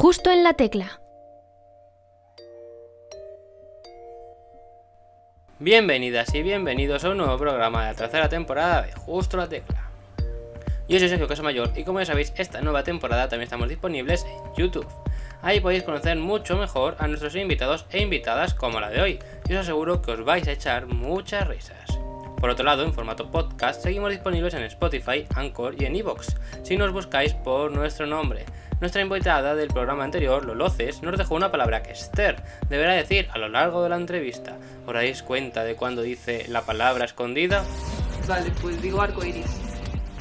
Justo en la tecla. Bienvenidas y bienvenidos a un nuevo programa de la tercera temporada de Justo la Tecla. Yo soy Sergio Casamayor y como ya sabéis, esta nueva temporada también estamos disponibles en YouTube. Ahí podéis conocer mucho mejor a nuestros invitados e invitadas como la de hoy, y os aseguro que os vais a echar muchas risas. Por otro lado, en formato podcast, seguimos disponibles en Spotify, Anchor y en Evox, si nos buscáis por nuestro nombre. Nuestra invitada del programa anterior, Loloces, nos dejó una palabra que Esther deberá decir a lo largo de la entrevista. ¿Os dais cuenta de cuando dice la palabra escondida? Vale, pues digo arcoiris.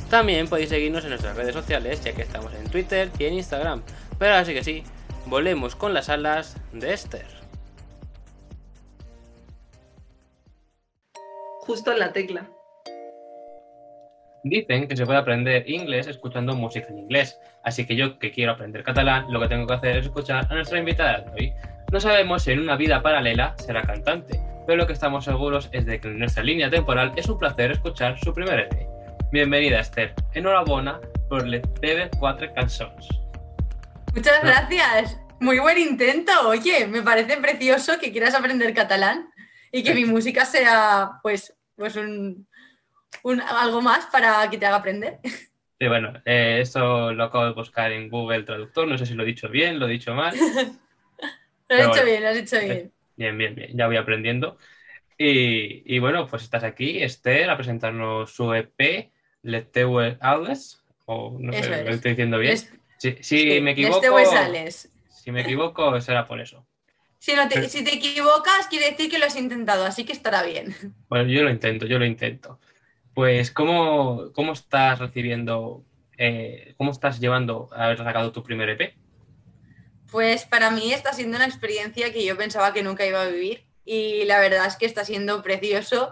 También podéis seguirnos en nuestras redes sociales, ya que estamos en Twitter y en Instagram. Pero así que sí, volvemos con las alas de Esther. Justo en la tecla. Dicen que se puede aprender inglés escuchando música en inglés, así que yo que quiero aprender catalán, lo que tengo que hacer es escuchar a nuestra invitada de hoy. No sabemos si en una vida paralela será cantante, pero lo que estamos seguros es de que en nuestra línea temporal es un placer escuchar su primer EP. Bienvenida Esther, enhorabuena por les teves cuatro canciones. Muchas gracias. Muy buen intento. Oye, me parece precioso que quieras aprender catalán y que mi música sea pues, pues un, un- algo más para que te haga aprender. Sí, bueno, eh, eso lo acabo de buscar en Google Traductor, no sé si lo he dicho bien, lo he dicho mal. Lo has hecho bueno. bien, lo has hecho bien. Bien, bien, bien, ya voy aprendiendo. Y, y bueno, pues estás aquí, Esther, a presentarnos su EP, Teues Aules, o no sé, Eso es. lo estoy diciendo bien. Les- Si, si sí, me equivoco, si me equivoco, será por eso. Si, no te, si te equivocas, quiere decir que lo has intentado, así que estará bien. Bueno, yo lo intento, yo lo intento. Pues, ¿cómo, cómo estás recibiendo, eh, cómo estás llevando a haber sacado tu primer EP? Pues para mí está siendo una experiencia que yo pensaba que nunca iba a vivir y la verdad es que está siendo precioso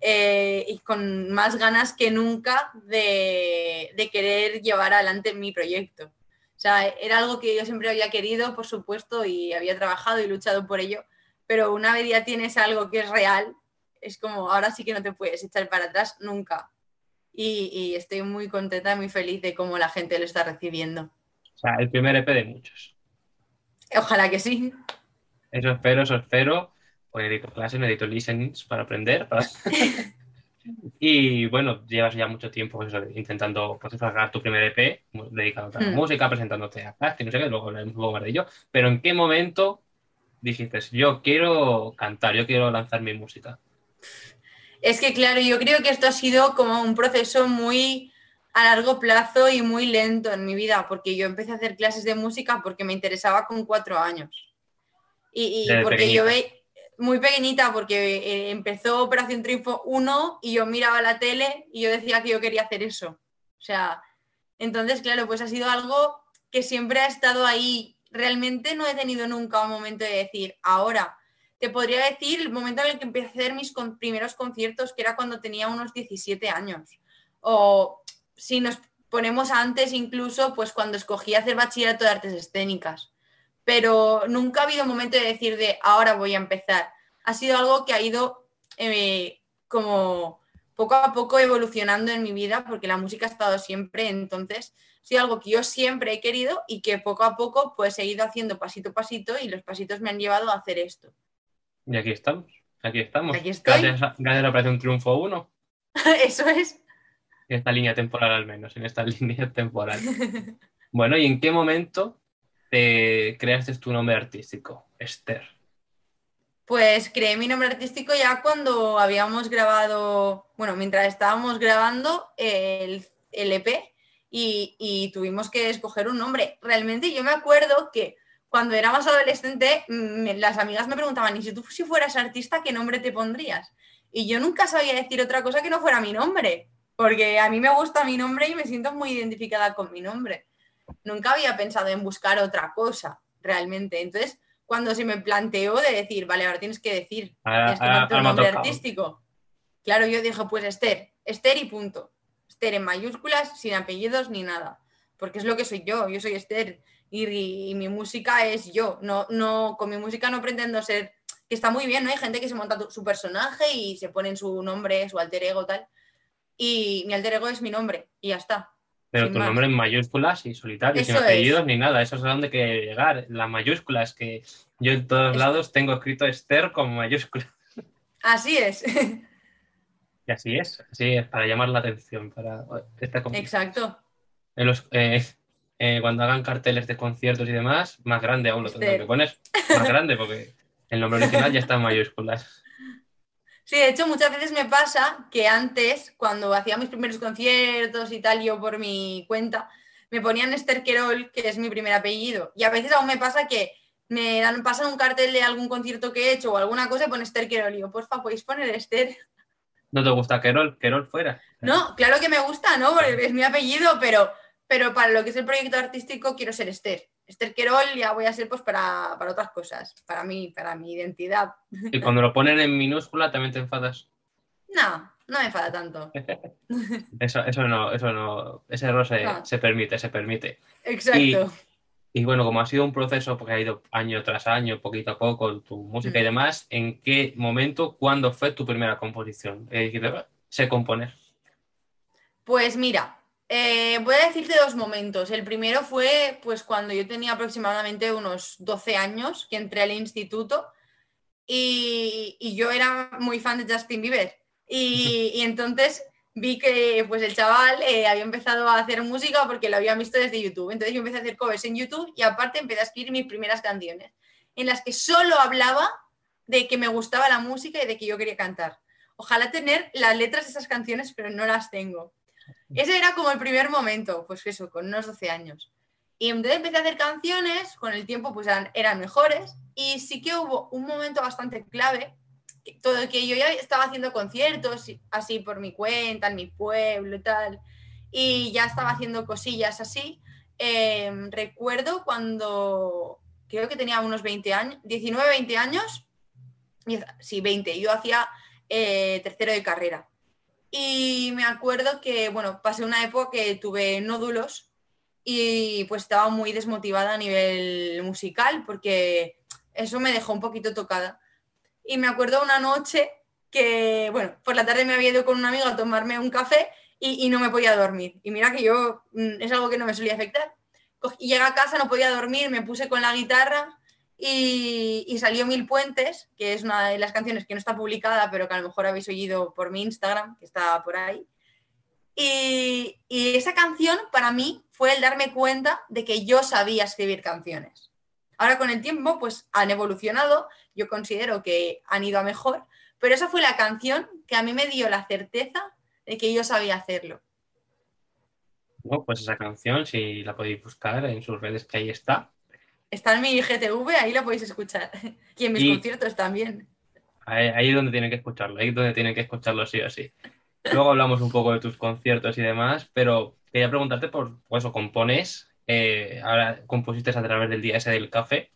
eh, y con más ganas que nunca de, de querer llevar adelante mi proyecto. O sea, era algo que yo siempre había querido, por supuesto, y había trabajado y luchado por ello, pero una vez ya tienes algo que es real, es como ahora sí que no te puedes echar para atrás nunca. Y, y estoy muy contenta, muy feliz de cómo la gente lo está recibiendo. O sea, el primer EP de muchos. Ojalá que sí. Eso espero, eso espero. Pues necesito clases, necesito listenings para aprender. para- y bueno, llevas ya mucho tiempo pues, intentando pues, sacar tu primer EP, dedicándote a la Hmm. música, presentándote a casting, no sé qué, luego hablaremos un poco más de ello. Pero ¿en qué momento dijiste, yo quiero cantar, yo quiero lanzar mi música? Es que claro, yo creo que esto ha sido como un proceso muy a largo plazo y muy lento en mi vida, porque yo empecé a hacer clases de música porque me interesaba con cuatro años. Y, porque yo ve muy pequeñita, porque eh, empezó Operación Triunfo 1 y yo miraba la tele y yo decía que yo quería hacer eso. O sea, entonces, claro, pues ha sido algo que siempre ha estado ahí. Realmente no he tenido nunca un momento de decir, ahora, te podría decir el momento en el que empecé a hacer mis primeros conciertos, que era cuando tenía unos 17 años. O si nos ponemos antes, incluso, pues cuando escogí hacer bachillerato de artes escénicas. Pero nunca ha habido momento de decir de ahora voy a empezar. Ha sido algo que ha ido eh, como poco a poco evolucionando en mi vida, porque la música ha estado siempre, entonces ha sido algo que yo siempre he querido y que poco a poco pues he ido haciendo pasito a pasito y los pasitos me han llevado a hacer esto. Y aquí estamos, aquí estamos. Aquí. Gracias a, gracias a la Operación Triunfo 1, Eso es. en esta línea temporal al menos, en esta línea temporal. Bueno, ¿y en qué momento te creaste tu nombre artístico, Esther? Pues creé mi nombre artístico ya cuando habíamos grabado, bueno, mientras estábamos grabando el, el EP y, y tuvimos que escoger un nombre. Realmente yo me acuerdo que cuando era más adolescente, las amigas me preguntaban, ¿y si tú si fueras artista, qué nombre te pondrías? Y yo nunca sabía decir otra cosa que no fuera mi nombre, porque a mí me gusta mi nombre y me siento muy identificada con mi nombre. Nunca había pensado en buscar otra cosa, realmente. Entonces, cuando se me planteó de decir, vale, ahora tienes que decir, tienes que ponerte un nombre tocado. artístico. Claro, yo dije, pues Esther, Esther y punto. Esther en mayúsculas, sin apellidos ni nada. Porque es lo que soy yo, yo soy Esther. Y, y mi música es yo. No, no, con mi música no pretendo ser, que está muy bien, ¿no? Hay gente que se monta tu- su personaje y se pone en su nombre, su alter ego, tal. Y mi alter ego es mi nombre, y ya está. Pero Sin tu más. nombre en mayúsculas y solitario, sin Eso apellidos ni nada. Eso es a donde quiere llegar. Las mayúsculas, que yo en todos Es- lados tengo escrito Esther con mayúsculas. Así es. Y así es, así es, para llamar la atención. Para esta Exacto. en los, eh, eh, cuando hagan carteles de conciertos y demás, más grande aún lo tendrán que poner. Más grande, porque el nombre original ya está en mayúsculas. Sí, de hecho, muchas veces me pasa que antes, cuando hacía mis primeros conciertos y tal, yo por mi cuenta, me ponían Esther Querol, que es mi primer apellido. Y a veces aún me pasa que me dan, pasan un cartel de algún concierto que he hecho o alguna cosa y pone Esther Querol. Y yo, porfa, podéis poner Esther. ¿No te gusta Querol? Querol fuera. No, claro que me gusta, ¿no? Porque es mi apellido, pero, pero para lo que es el proyecto artístico quiero ser Esther. Esther Querol ya voy a ser pues para, para otras cosas, para mí, para mi identidad. Y cuando lo ponen en minúscula también te enfadas. No, no me enfada tanto. Eso, eso no, eso no, ese error se, No. se permite, se permite. Exacto. Y bueno, como ha sido un proceso porque ha ido año tras año, poquito a poco, tu música y Mm. demás, ¿en qué momento, cuándo fue tu primera composición? Eh, dijiste, "Ah, sé componer. Pues mira, eh, voy a decirte dos momentos. El primero fue pues cuando yo tenía aproximadamente unos 12 años, que entré al instituto y, y yo era muy fan de Justin Bieber. Y, y entonces vi que pues el chaval eh, había empezado a hacer música porque lo había visto desde YouTube. Entonces yo empecé a hacer covers en YouTube y aparte empecé a escribir mis primeras canciones, en las que solo hablaba de que me gustaba la música y de que yo quería cantar. Ojalá tener las letras de esas canciones, pero no las tengo. Ese era como el primer momento, pues eso, con unos 12 años. Y entonces empecé a hacer canciones, con el tiempo pues eran, mejores, y sí que hubo un momento bastante clave, todo que yo ya estaba haciendo conciertos así por mi cuenta, en mi pueblo y tal, y ya estaba haciendo cosillas así. Eh, recuerdo cuando creo que tenía unos 20 años, 19, 20 años, sí, 20, yo hacía eh, tercero de carrera. Y me acuerdo que, bueno, pasé una época que tuve nódulos y pues estaba muy desmotivada a nivel musical porque eso me dejó un poquito tocada. Y me acuerdo una noche que, bueno, por la tarde me había ido con un amigo a tomarme un café y, no me podía dormir. Y mira que yo mm, es algo que no me solía afectar. Y llegué a casa, no podía dormir, me puse con la guitarra y, salió Mil Puentes, que es una de las canciones que no está publicada, pero que a lo mejor habéis oído por mi Instagram, que está por ahí. Y, y esa canción para mí fue el darme cuenta de que yo sabía escribir canciones. Ahora con el tiempo pues han evolucionado, yo considero que han ido a mejor, pero esa fue la canción que a mí me dio la certeza de que yo sabía hacerlo. Bueno, pues esa canción, si la podéis buscar en sus redes, que ahí está. Está en mi IGTV, ahí la podéis escuchar. Y en mis Y- conciertos también. Ahí, ahí es donde tienen que escucharlo, ahí es donde tienen que escucharlo sí o sí. Luego hablamos un poco de tus conciertos y demás, pero quería preguntarte por pues, eso, compones, eh, ahora compusiste a través del día ese del café.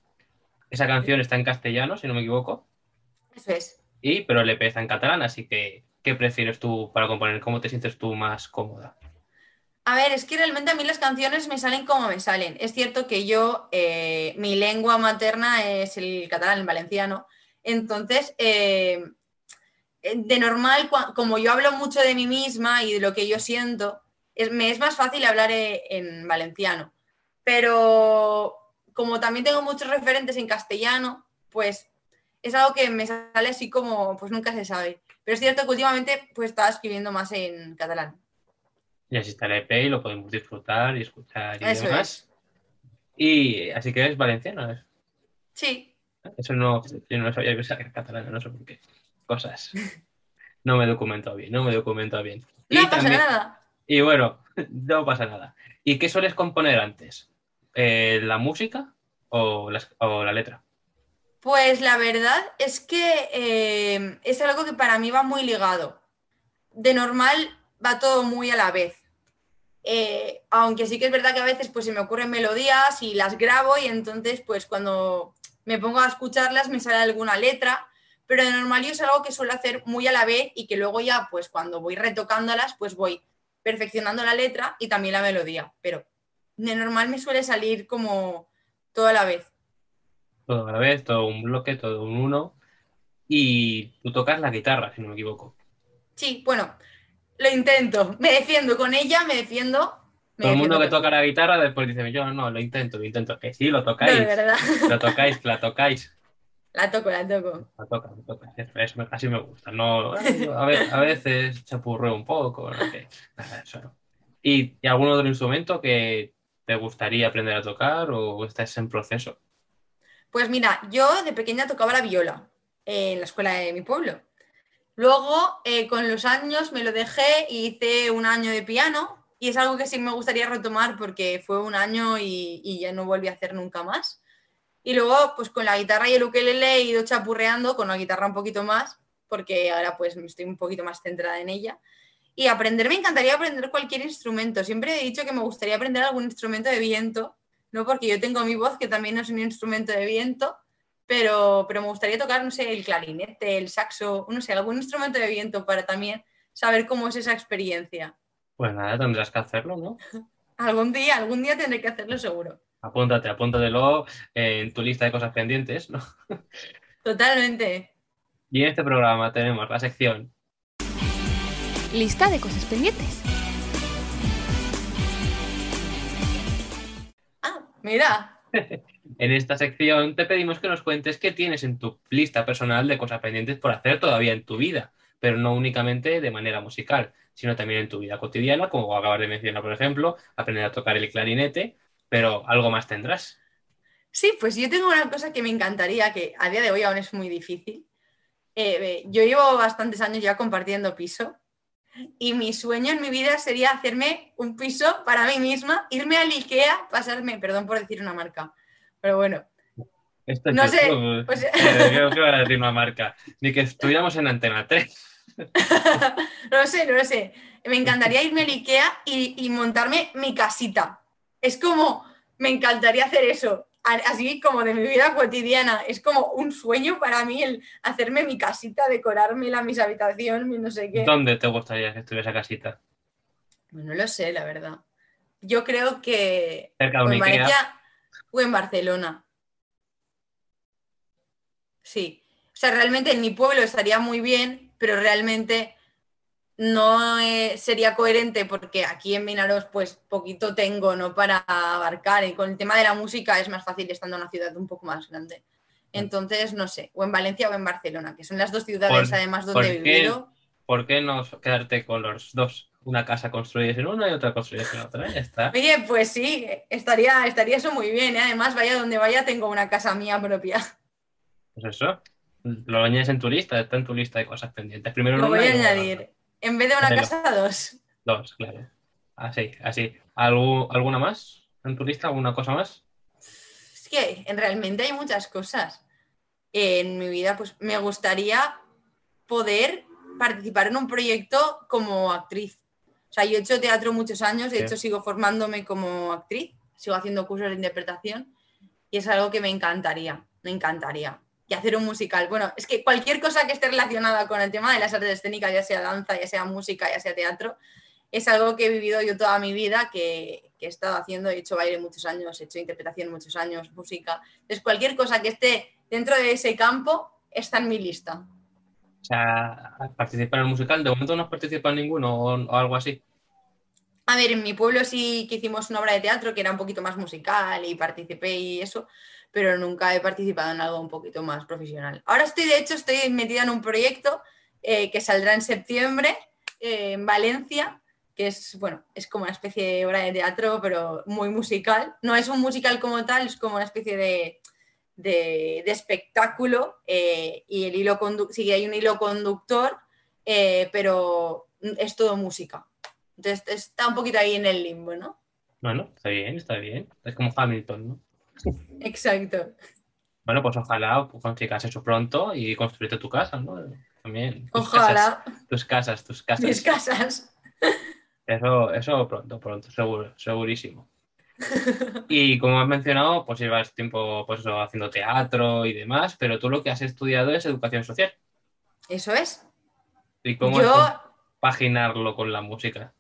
Esa canción está en castellano, si no me equivoco, Eso es. y, pero el EP está en catalán, así que, ¿qué prefieres tú para componer? ¿Cómo te sientes tú más cómoda? A ver, es que realmente a mí las canciones me salen como me salen. Es cierto que yo, eh, mi lengua materna es el catalán, el valenciano. Entonces, eh, eh, de normal, como yo hablo mucho de mí misma y de lo que yo siento, me es más fácil hablar en valenciano. Pero como también tengo muchos referentes en castellano, pues es algo que me sale así como, pues nunca se sabe. Pero es cierto que últimamente pues estaba escribiendo más en catalán. Y así está el EP y lo podemos disfrutar y escuchar y Eso demás. Y así que eres valenciano, ¿eh? Sí, Eso no, yo no sabía, que era catalán, no sé por qué. Cosas. No me he documentado bien, no me he documentado bien. Y no pasa también- nada. Y bueno, no pasa nada. ¿Y qué sueles componer antes? Eh, ¿La música o, las- o la letra? Pues la verdad es que eh, es algo que para mí va muy ligado. De normal va todo muy a la vez. Eh, aunque sí que es verdad que a veces pues se me ocurren melodías y las grabo y entonces pues cuando me pongo a escucharlas me sale alguna letra, pero de normal yo es algo que suelo hacer muy a la vez y que luego ya pues cuando voy retocándolas pues voy perfeccionando la letra y también la melodía, pero de normal me suele salir como todo a la vez. Todo a la vez, todo un bloque, todo un uno. Y tú tocas la guitarra, si no me equivoco. Sí, bueno, lo intento. Me defiendo con ella, me defiendo. Me Todo el mundo que toca la guitarra después dice, yo no, lo intento, lo intento. Que sí, lo tocáis. No, de verdad. Lo tocáis, la tocáis. La toco, la toco. La toca, la toca. Eso, así me gusta. No, a, ve- a veces chapurreo un poco. no sé. Nada, eso no. ¿Y, y algún otro instrumento que te gustaría aprender a tocar o estás en proceso? Pues mira, yo de pequeña tocaba la viola en la escuela de mi pueblo. Luego, eh, con los años, me lo dejé y hice un año de piano y es algo que sí me gustaría retomar porque fue un año y, ya no volví a hacer nunca más. Y luego, pues con la guitarra y el ukelele he ido chapurreando, con la guitarra un poquito más, porque ahora pues estoy un poquito más centrada en ella. Y aprender, me encantaría aprender cualquier instrumento. Siempre he dicho que me gustaría aprender algún instrumento de viento, no porque yo tengo mi voz, que también es un instrumento de viento, pero, pero me gustaría tocar, no sé, el clarinete, el saxo, no sé, algún instrumento de viento para también saber cómo es esa experiencia. Pues nada, tendrás que hacerlo, ¿no? Algún día, algún día tendré que hacerlo seguro. Apúntate, apúntatelo en tu lista de cosas pendientes, ¿no? Totalmente. Y en este programa tenemos la sección Lista de cosas pendientes. Ah, mira, En esta sección te pedimos que nos cuentes qué tienes en tu lista personal de cosas pendientes por hacer todavía en tu vida, pero no únicamente de manera musical, sino también en tu vida cotidiana, como acabas de mencionar, por ejemplo, aprender a tocar el clarinete, pero algo más tendrás. Sí, pues yo tengo una cosa que me encantaría, que a día de hoy aún es muy difícil. Eh, eh, yo llevo bastantes años ya compartiendo piso y mi sueño en mi vida sería hacerme un piso para mí misma, irme al Ikea, pasarme, perdón por decir una marca, pero bueno, No sé, pues- Eh, yo qué voy a decir una marca. Ni que estuviéramos en Antena 3. no lo sé, no lo sé. Me encantaría irme al Ikea y, y montarme mi casita. Es como, me encantaría hacer eso, así como de mi vida cotidiana. Es como un sueño para mí el hacerme mi casita, decorármela, mis habitaciones, mi no sé qué. ¿Dónde te gustaría que estuviera esa casita? Pues no lo sé, la verdad. Yo creo que Cerca de o un Ikea. O en Barcelona. Sí. O sea, realmente en mi pueblo estaría muy bien, pero realmente no eh, sería coherente porque aquí en Vinaros pues poquito tengo, ¿no? Para abarcar. Y con el tema de la música es más fácil estando en una ciudad un poco más grande. Entonces, no sé, o en Valencia o en Barcelona, que son las dos ciudades además ¿por donde he vivido. ¿Por qué no quedarte con los dos? Una casa construida en una y otra construida en otra. Ya está. Oye, pues sí, estaría, estaría eso muy bien. ¿eh? Además, vaya donde vaya, tengo una casa mía propia. Pues eso. Lo añades en tu lista, está en tu lista de cosas pendientes. Primero Lo voy a añadir. En vez de una casa, dos. Dos, claro. Así, así. ¿Algu- ¿Alguna más en tu lista? ¿Alguna cosa más? Es que en- realmente hay muchas cosas. En mi vida, pues me gustaría poder participar en un proyecto como actriz. O sea, yo he hecho teatro muchos años, de Sí. hecho sigo formándome como actriz, sigo haciendo cursos de interpretación y es algo que me encantaría, me encantaría. Y hacer un musical. Bueno, es que cualquier cosa que esté relacionada con el tema de las artes escénicas, ya sea danza, ya sea música, ya sea teatro, es algo que he vivido yo toda mi vida, que, que he estado haciendo, he hecho baile muchos años, he hecho interpretación muchos años, música. Entonces, cualquier cosa que esté dentro de ese campo está en mi lista. O sea, participar en el musical. De momento no has participado en ninguno o, algo así. A ver, en mi pueblo sí que hicimos una obra de teatro que era un poquito más musical y participé y eso, pero nunca he participado en algo un poquito más profesional. Ahora estoy, de hecho, estoy metida en un proyecto eh, que saldrá en septiembre eh, en Valencia, que es, bueno, es como una especie de obra de teatro, pero muy musical. No es un musical como tal, es como una especie de, de, de espectáculo eh, y el hilo sí hay un hilo conductor, eh, pero es todo música. Entonces está un poquito ahí en el limbo, ¿no? Bueno, está bien, está bien. Es como Hamilton, ¿no? Exacto. Bueno, pues ojalá consigas eso pronto y construirte tu casa, ¿no? También. Tus Ojalá Casas, tus casas, tus casas. mis casas. Eso, eso pronto, pronto, seguro, segurísimo. Y como has mencionado, pues llevas tiempo pues, eso, haciendo teatro y demás, pero tú lo que has estudiado es educación social. Eso es. ¿Y cómo es Yo, compaginarlo con la música?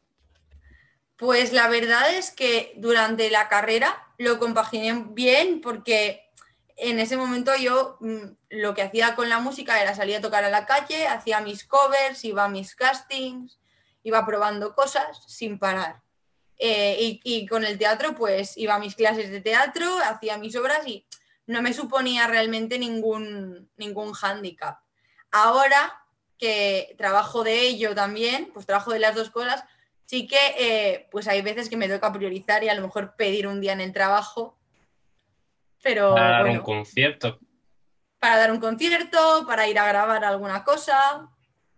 pues la verdad es que durante la carrera lo compaginé bien porque en ese momento yo mm, lo que hacía con la música era salir a tocar a la calle, hacía mis covers, iba a mis castings, iba probando cosas sin parar. Eh, y, y con el teatro, pues iba a mis clases de teatro, hacía mis obras y no me suponía realmente ningún, ningún hándicap. Ahora que trabajo de ello también, pues trabajo de las dos cosas, sí que eh, pues hay veces que me toca priorizar y a lo mejor pedir un día en el trabajo, pero Para dar bueno, un concierto. para dar un concierto, para ir a grabar alguna cosa.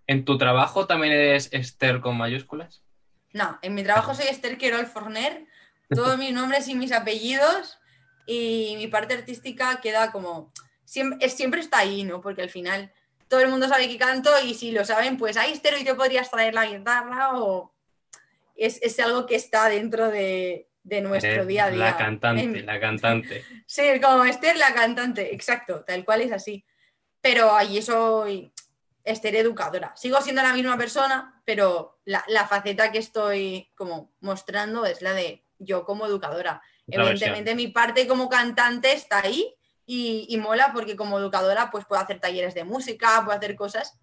¿En tu trabajo también eres Esther con mayúsculas? No, en mi trabajo soy Esther Querol Forner, todos mis nombres y mis apellidos y mi parte artística queda como, siempre, siempre está ahí, ¿no? Porque al final todo el mundo sabe que canto y si lo saben, pues ahí Esther, y te podrías traer la guitarra o es, es algo que está dentro de, de nuestro Eres día a día. La cantante, En- la cantante. Sí, como Esther la cantante, exacto, tal cual es así. Pero allí soy Esther educadora. Sigo siendo la misma persona, pero la, la faceta que estoy como mostrando es la de yo como educadora. Evidentemente mi parte como cantante está ahí y, y mola porque como educadora pues puedo hacer talleres de música, puedo hacer cosas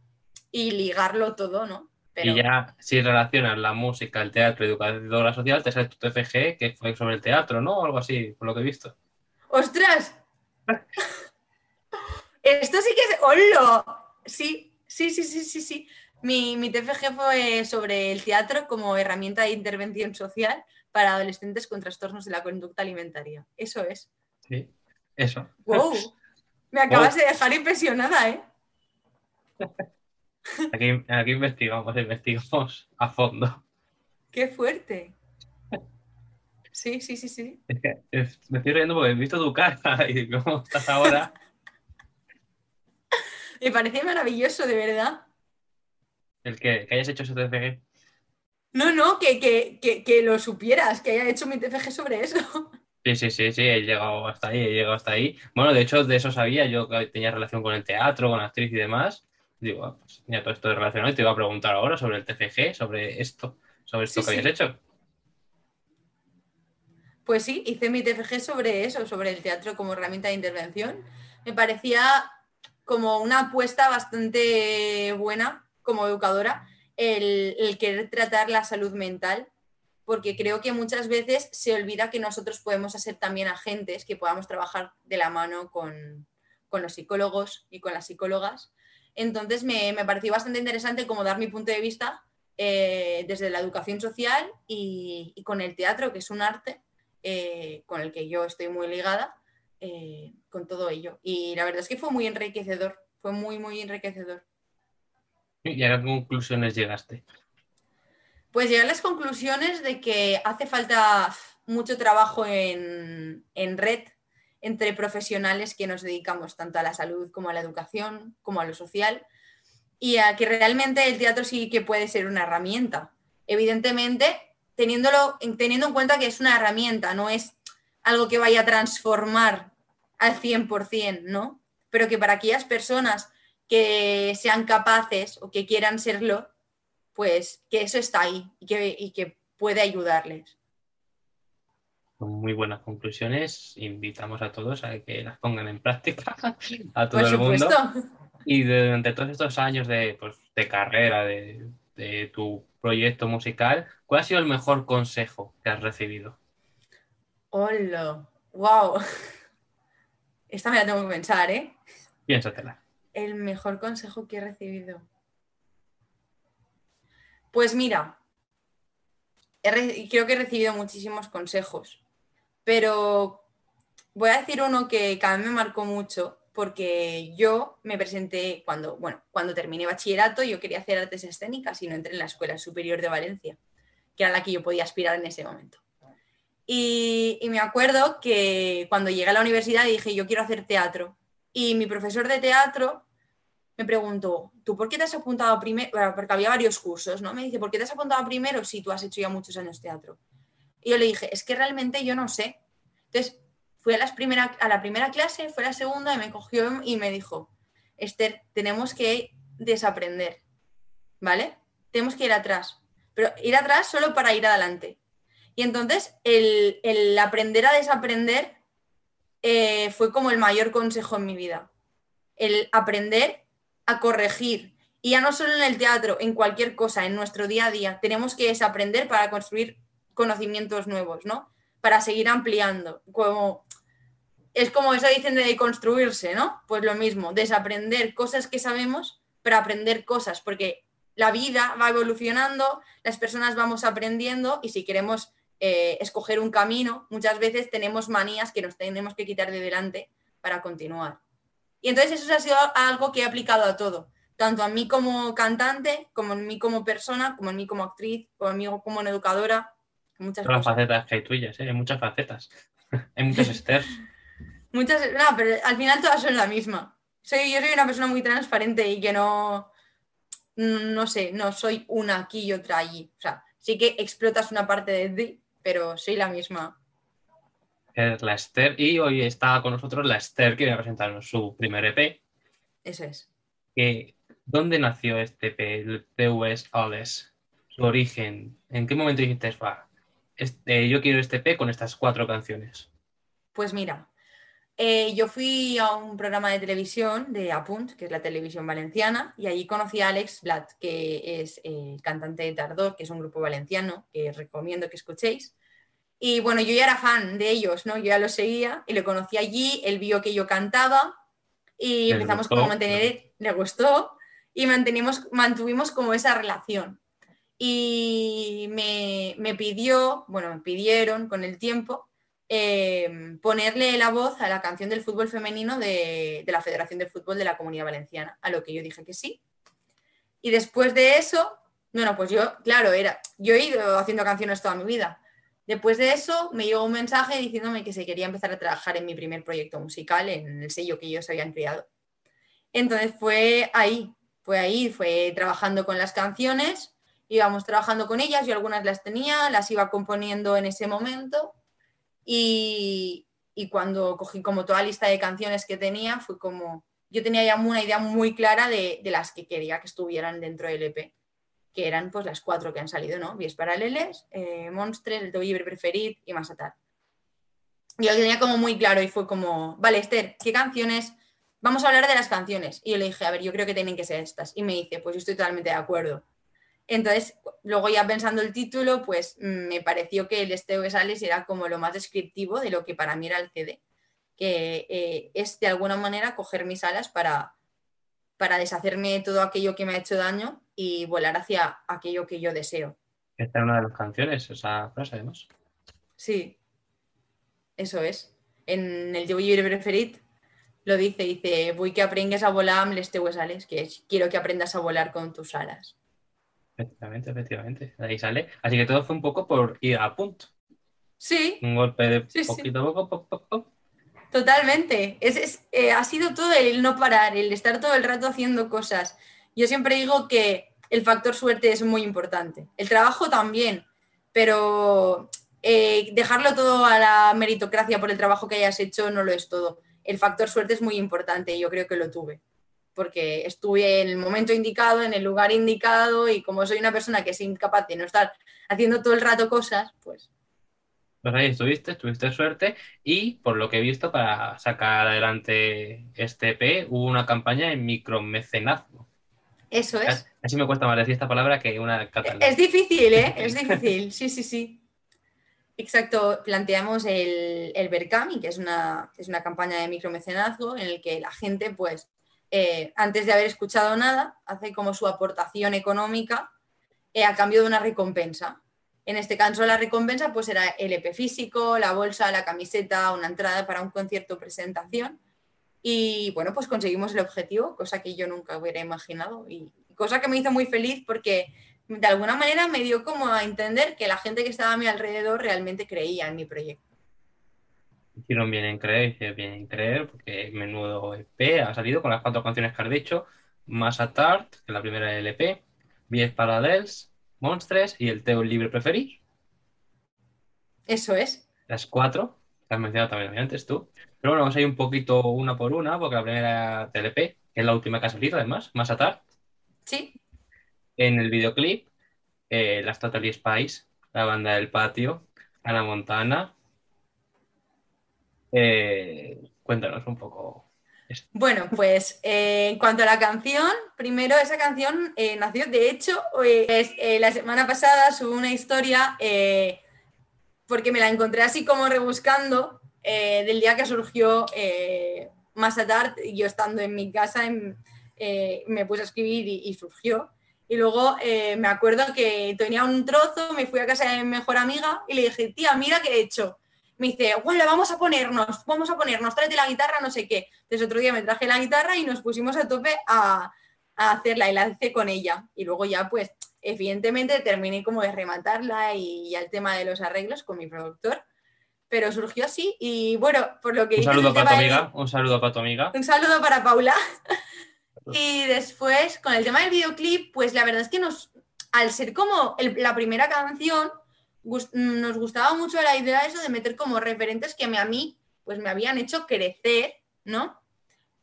y ligarlo todo, ¿no? Pero Y ya, si relacionas la música, el teatro, educadora social, te sale tu TFG, que fue sobre el teatro, ¿no? O algo así, por lo que he visto. ¡Ostras! Esto sí que es. ¡Holo! Sí, sí, sí, sí, sí, sí. Mi, mi TFG fue sobre el teatro como herramienta de intervención social para adolescentes con trastornos de la conducta alimentaria. Eso es. Sí, eso. ¡Wow! Me acabas de dejar impresionada, ¿eh? Aquí, aquí investigamos, investigamos a fondo. ¡Qué fuerte! Sí, sí, sí, sí. Es que es- me estoy riendo porque he visto tu cara y cómo estás ahora. Me parece maravilloso, de verdad. El que, que hayas hecho ese TFG. No, no, que, que, que, que lo supieras, que haya hecho mi TFG sobre eso. Sí, sí, sí, sí, he llegado hasta ahí, he llegado hasta ahí. Bueno, de hecho, de eso sabía, yo tenía relación con el teatro, con la actriz y demás. Digo, ah, pues tenía todo esto relacionado y te iba a preguntar ahora sobre el TFG, sobre esto, sobre esto Sí, que sí. habías hecho. Pues sí, hice mi TFG sobre eso, sobre el teatro como herramienta de intervención. Me parecía como una apuesta bastante buena como educadora el, querer tratar la salud mental, porque creo que muchas veces se olvida que nosotros podemos ser también agentes, que podamos trabajar de la mano con, con los psicólogos y con las psicólogas. Entonces me, me pareció bastante interesante como dar mi punto de vista eh, desde la educación social y, y con el teatro, que es un arte eh, con el que yo estoy muy ligada, eh, con todo ello. Y la verdad es que fue muy enriquecedor, fue muy, muy enriquecedor. ¿Y a qué conclusiones llegaste? Pues llegar a las conclusiones de que hace falta mucho trabajo en, en red entre profesionales que nos dedicamos tanto a la salud como a la educación, como a lo social, y a que realmente el teatro sí que puede ser una herramienta. Evidentemente, teniéndolo, teniendo en cuenta que es una herramienta, no es algo que vaya a transformar al 100%, ¿no? Pero que para aquellas personas que sean capaces o que quieran serlo, pues que eso está ahí y que, y que puede ayudarles. Son muy buenas conclusiones. Invitamos a todos a que las pongan en práctica, a todo Por el mundo. Y durante todos estos años de, pues, de carrera, de, de tu proyecto musical, ¿cuál ha sido el mejor consejo que has recibido? Hola, wow. Esta me la tengo que pensar, ¿eh? Piénsatela. El mejor consejo que he recibido. Pues mira, he creo que he recibido muchísimos consejos, pero voy a decir uno que, que a mí me marcó mucho, porque yo me presenté cuando, bueno, cuando terminé bachillerato, yo quería hacer artes escénicas y no entré en la Escuela Superior de Valencia, que era la que yo podía aspirar en ese momento. Y, me acuerdo que cuando llegué a la universidad dije, yo quiero hacer teatro. Y mi profesor de teatro me preguntó, ¿tú por qué te has apuntado primero? Porque había varios cursos, ¿no? Me dice, ¿por qué te has apuntado primero si tú has hecho ya muchos años teatro? Y yo le dije, es que realmente yo no sé. Entonces, fui a, las primera, a la primera clase, fue a la segunda y me cogió y me dijo, Esther, tenemos que desaprender, ¿vale? Tenemos que ir atrás, pero ir atrás solo para ir adelante. Y entonces el, el aprender a desaprender eh, fue como el mayor consejo en mi vida. El aprender a corregir. Y ya no solo en el teatro, en cualquier cosa, en nuestro día a día, tenemos que desaprender para construir conocimientos nuevos, ¿no? Para seguir ampliando. Como, es como eso dicen de construirse, ¿no? Pues lo mismo, desaprender cosas que sabemos para aprender cosas, porque la vida va evolucionando, las personas vamos aprendiendo y si queremos eh, escoger un camino, muchas veces tenemos manías que nos tenemos que quitar de delante para continuar. Y entonces eso ha sido algo que he aplicado a todo, tanto a mí como cantante, como en mí como persona, como en mí como actriz, como en mí como educadora. Muchas Todas las facetas que hay tuyas, ¿eh? hay muchas facetas. hay muchos Esther. muchas, no, pero al final todas son la misma. Soy, yo soy una persona muy transparente y que no, no sé, no soy una aquí y otra allí. O sea, sí que explotas una parte de ti, pero soy la misma. Es la Esther y hoy está con nosotros la Esther que viene a presentarnos su primer EP. Eso es. ¿Dónde nació este EP, el TUS Alles? Su origen. ¿En qué momento dijiste, este, yo quiero este EP con estas cuatro canciones? Pues mira, eh, yo fui a un programa de televisión de Apunt, que es la televisión valenciana, y allí conocí a Alex Blatt, que es el cantante de Tardor, que es un grupo valenciano que recomiendo que escuchéis. Y bueno, yo ya era fan de ellos, ¿no? Yo ya los seguía y lo conocí allí, él vio que yo cantaba y empezamos como a mantener, le gustó y mantenimos, mantuvimos como esa relación. Y me, me pidió, bueno, me pidieron con el tiempo Em, ponerle la voz a la canción del fútbol femenino de, la Federación de Fútbol de la Comunidad Valenciana, a lo que yo dije que sí. Y después de eso, bueno, pues yo, claro, era, yo he ido haciendo canciones toda mi vida. Después de eso me llegó un mensaje diciéndome que se quería empezar a trabajar en mi primer proyecto musical, en el sello que ellos habían creado. Entonces fue ahí, fue ahí, fue trabajando con las canciones, íbamos trabajando con ellas, yo algunas las tenía, las iba componiendo en ese momento y, cuando cogí como toda la lista de canciones que tenía, fue como, yo tenía ya una idea muy clara de, las que quería que estuvieran dentro del EP, que eran pues las cuatro que han salido, ¿no? Vies Paraleles, eh, Monstres, El Tobillo Preferit y. Yo tenía como muy claro y fue como, vale, Esther, ¿qué canciones? Vamos a hablar de las canciones. Y yo le dije, a ver, yo creo que tienen que ser estas. Y me dice, pues yo estoy totalmente de acuerdo. Entonces, luego ya pensando el título, pues mm, me pareció que el Esteo de Sales era como lo más descriptivo de lo que para mí era el CD, que eh, es de alguna manera coger mis alas para, para deshacerme de todo aquello que me ha hecho daño y volar hacia aquello que yo deseo. Esta es una de las canciones, esa frase además. Sí, eso es. En el Yo voy preferit lo dice, dice, voy que aprendes a volar, les te sales, que quiero que aprendas a volar con tus alas. Efectivamente, efectivamente. ahí sale. Así que todo fue un poco por ir a punto. Sí. Un golpe de poquito a poco, Totalmente. Es, eh, ha sido todo el no parar, el estar todo el rato haciendo cosas. Yo siempre digo que el factor suerte es muy importante. El trabajo también, pero eh, dejarlo todo a la meritocracia por el trabajo que hayas hecho no lo es todo. El factor suerte es muy importante y yo creo que lo tuve porque estuve en el momento indicado, en el lugar indicado y como soy una persona que es incapaz de no estar haciendo todo el rato cosas, pues... Pues ahí estuviste, tuviste suerte y por lo que he visto para sacar adelante este EP hubo una campaña en micromecenazgo. Eso es. Así me cuesta más decir esta palabra que una catalana. Es difícil, ¿eh? Es difícil, sí, sí, sí. Exacto, planteamos el, el Berkami, que es una, es una campaña de micromecenazgo en el que la gente pues eh, antes de haber escuchado nada, hace como su aportación económica eh, a cambio de una recompensa. En este caso la recompensa pues era el EP físico, la bolsa, la camiseta, una entrada para un concierto presentación. Y bueno, pues conseguimos el objetivo, cosa que yo nunca hubiera imaginado y cosa que me hizo muy feliz porque de alguna manera me dio como a entender que la gente que estaba a mi alrededor realmente creía en mi proyecto hicieron bien en creer, bien en creer, porque menudo EP ha salido con las cuatro canciones que has dicho, Massa Tart, que es la primera del EP, Vies Parallels, Monstres y el Teo Libre Preferir. Eso es. Las cuatro, que has mencionado también antes tú. Pero bueno, vamos a ir un poquito una por una, porque la primera del EP, que es la última que ha salido además, Massa Tart. Sí. En el videoclip, eh, las Totally Spice, la banda del patio, Ana Montana, eh, cuéntanos un poco. Bueno, pues eh, en cuanto a la canción, primero esa canción eh, nació, de hecho, la semana pasada subí una historia porque me la encontré así como rebuscando del día que surgió eh, Massa Tart, yo estando en mi casa en- me puse a escribir y, surgió. Y luego me acuerdo que tenía un trozo, me fui a casa de mi mejor amiga y le dije, tía, mira qué he hecho. Me dice, bueno, vamos a ponernos, vamos a ponernos, tráete la guitarra, no sé qué. Entonces otro día me traje la guitarra y nos pusimos a tope a, a hacerla y la hice con ella. Y luego ya, pues, evidentemente terminé como de rematarla y ya el tema de los arreglos con mi productor. Pero surgió así y bueno, por lo que Un saludo para tu amiga, un saludo para tu amiga. un saludo para Paula. Y después, con el tema del videoclip, pues la verdad es que nos, al ser como el- la primera canción, nos gustaba mucho la idea eso de meter como referentes que me- a mí pues me habían hecho crecer, ¿no?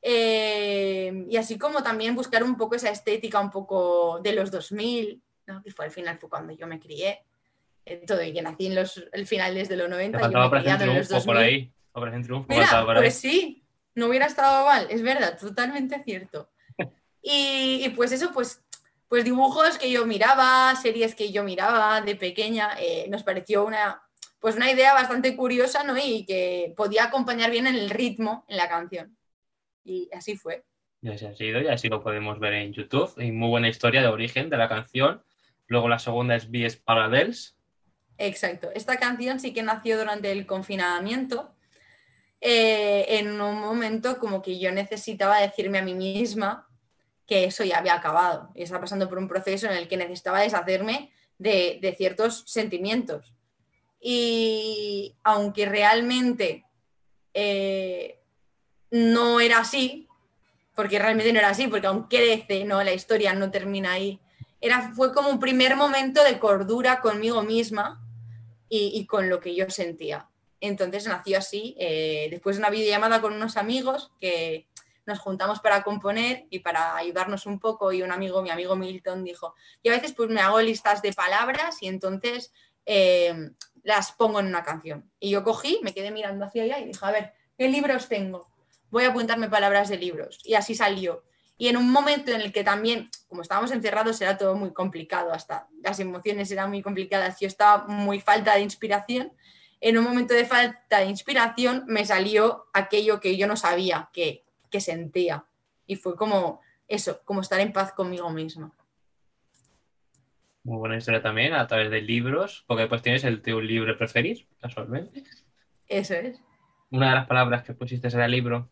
Eh, y así como también buscar un poco esa estética un poco de los 2000, ¿no? que fue al final fue cuando yo me crié. eh, todo y que nací en los el finales de los Te 90 y yo faltaba me he Operación criado en los por 2000. ahí. Triunfo Mira, por ahí. pues sí, no hubiera estado mal, es verdad, totalmente cierto. Y, y pues eso, pues, pues dibujos que yo miraba, series que yo miraba de pequeña, eh, nos pareció una, pues una idea bastante curiosa, ¿no? Y que podía acompañar bien en el ritmo en la canción. Y así fue. Y así ha sido, y así lo podemos ver en YouTube. Y muy buena historia de origen de la canción. Luego la segunda es BS Parallels. Exacto. Esta canción sí que nació durante el confinamiento, eh, en un momento como que yo necesitaba decirme a mí misma que eso ya había acabado y estaba pasando por un proceso en el que necesitaba deshacerme de, ciertos sentimientos. Y aunque realmente eh, no era así, porque realmente no era así, porque aún crece, ¿no? la historia no termina ahí, era, fue como un primer momento de cordura conmigo misma y, y con lo que yo sentía. Entonces nació así, eh, después de una videollamada con unos amigos que nos juntamos para componer y para ayudarnos un poco y un amigo, mi amigo Milton, dijo, yo a veces pues me hago listas de palabras y entonces eh, las pongo en una canción. Y yo cogí, me quedé mirando hacia allá y dije, a ver, ¿qué libros tengo? Voy a apuntarme palabras de libros. Y así salió. Y en un momento en el que también, como estábamos encerrados, era todo muy complicado, hasta las emociones eran muy complicadas, yo estaba muy falta de inspiración. En un momento de falta de inspiración me salió aquello que yo no sabía que, que sentía. Y fue como eso, como estar en paz conmigo misma. Muy buena historia también, a través de libros. Porque después tienes el teu libro preferido, casualmente. Eso es. Una de las palabras que pusiste era libro.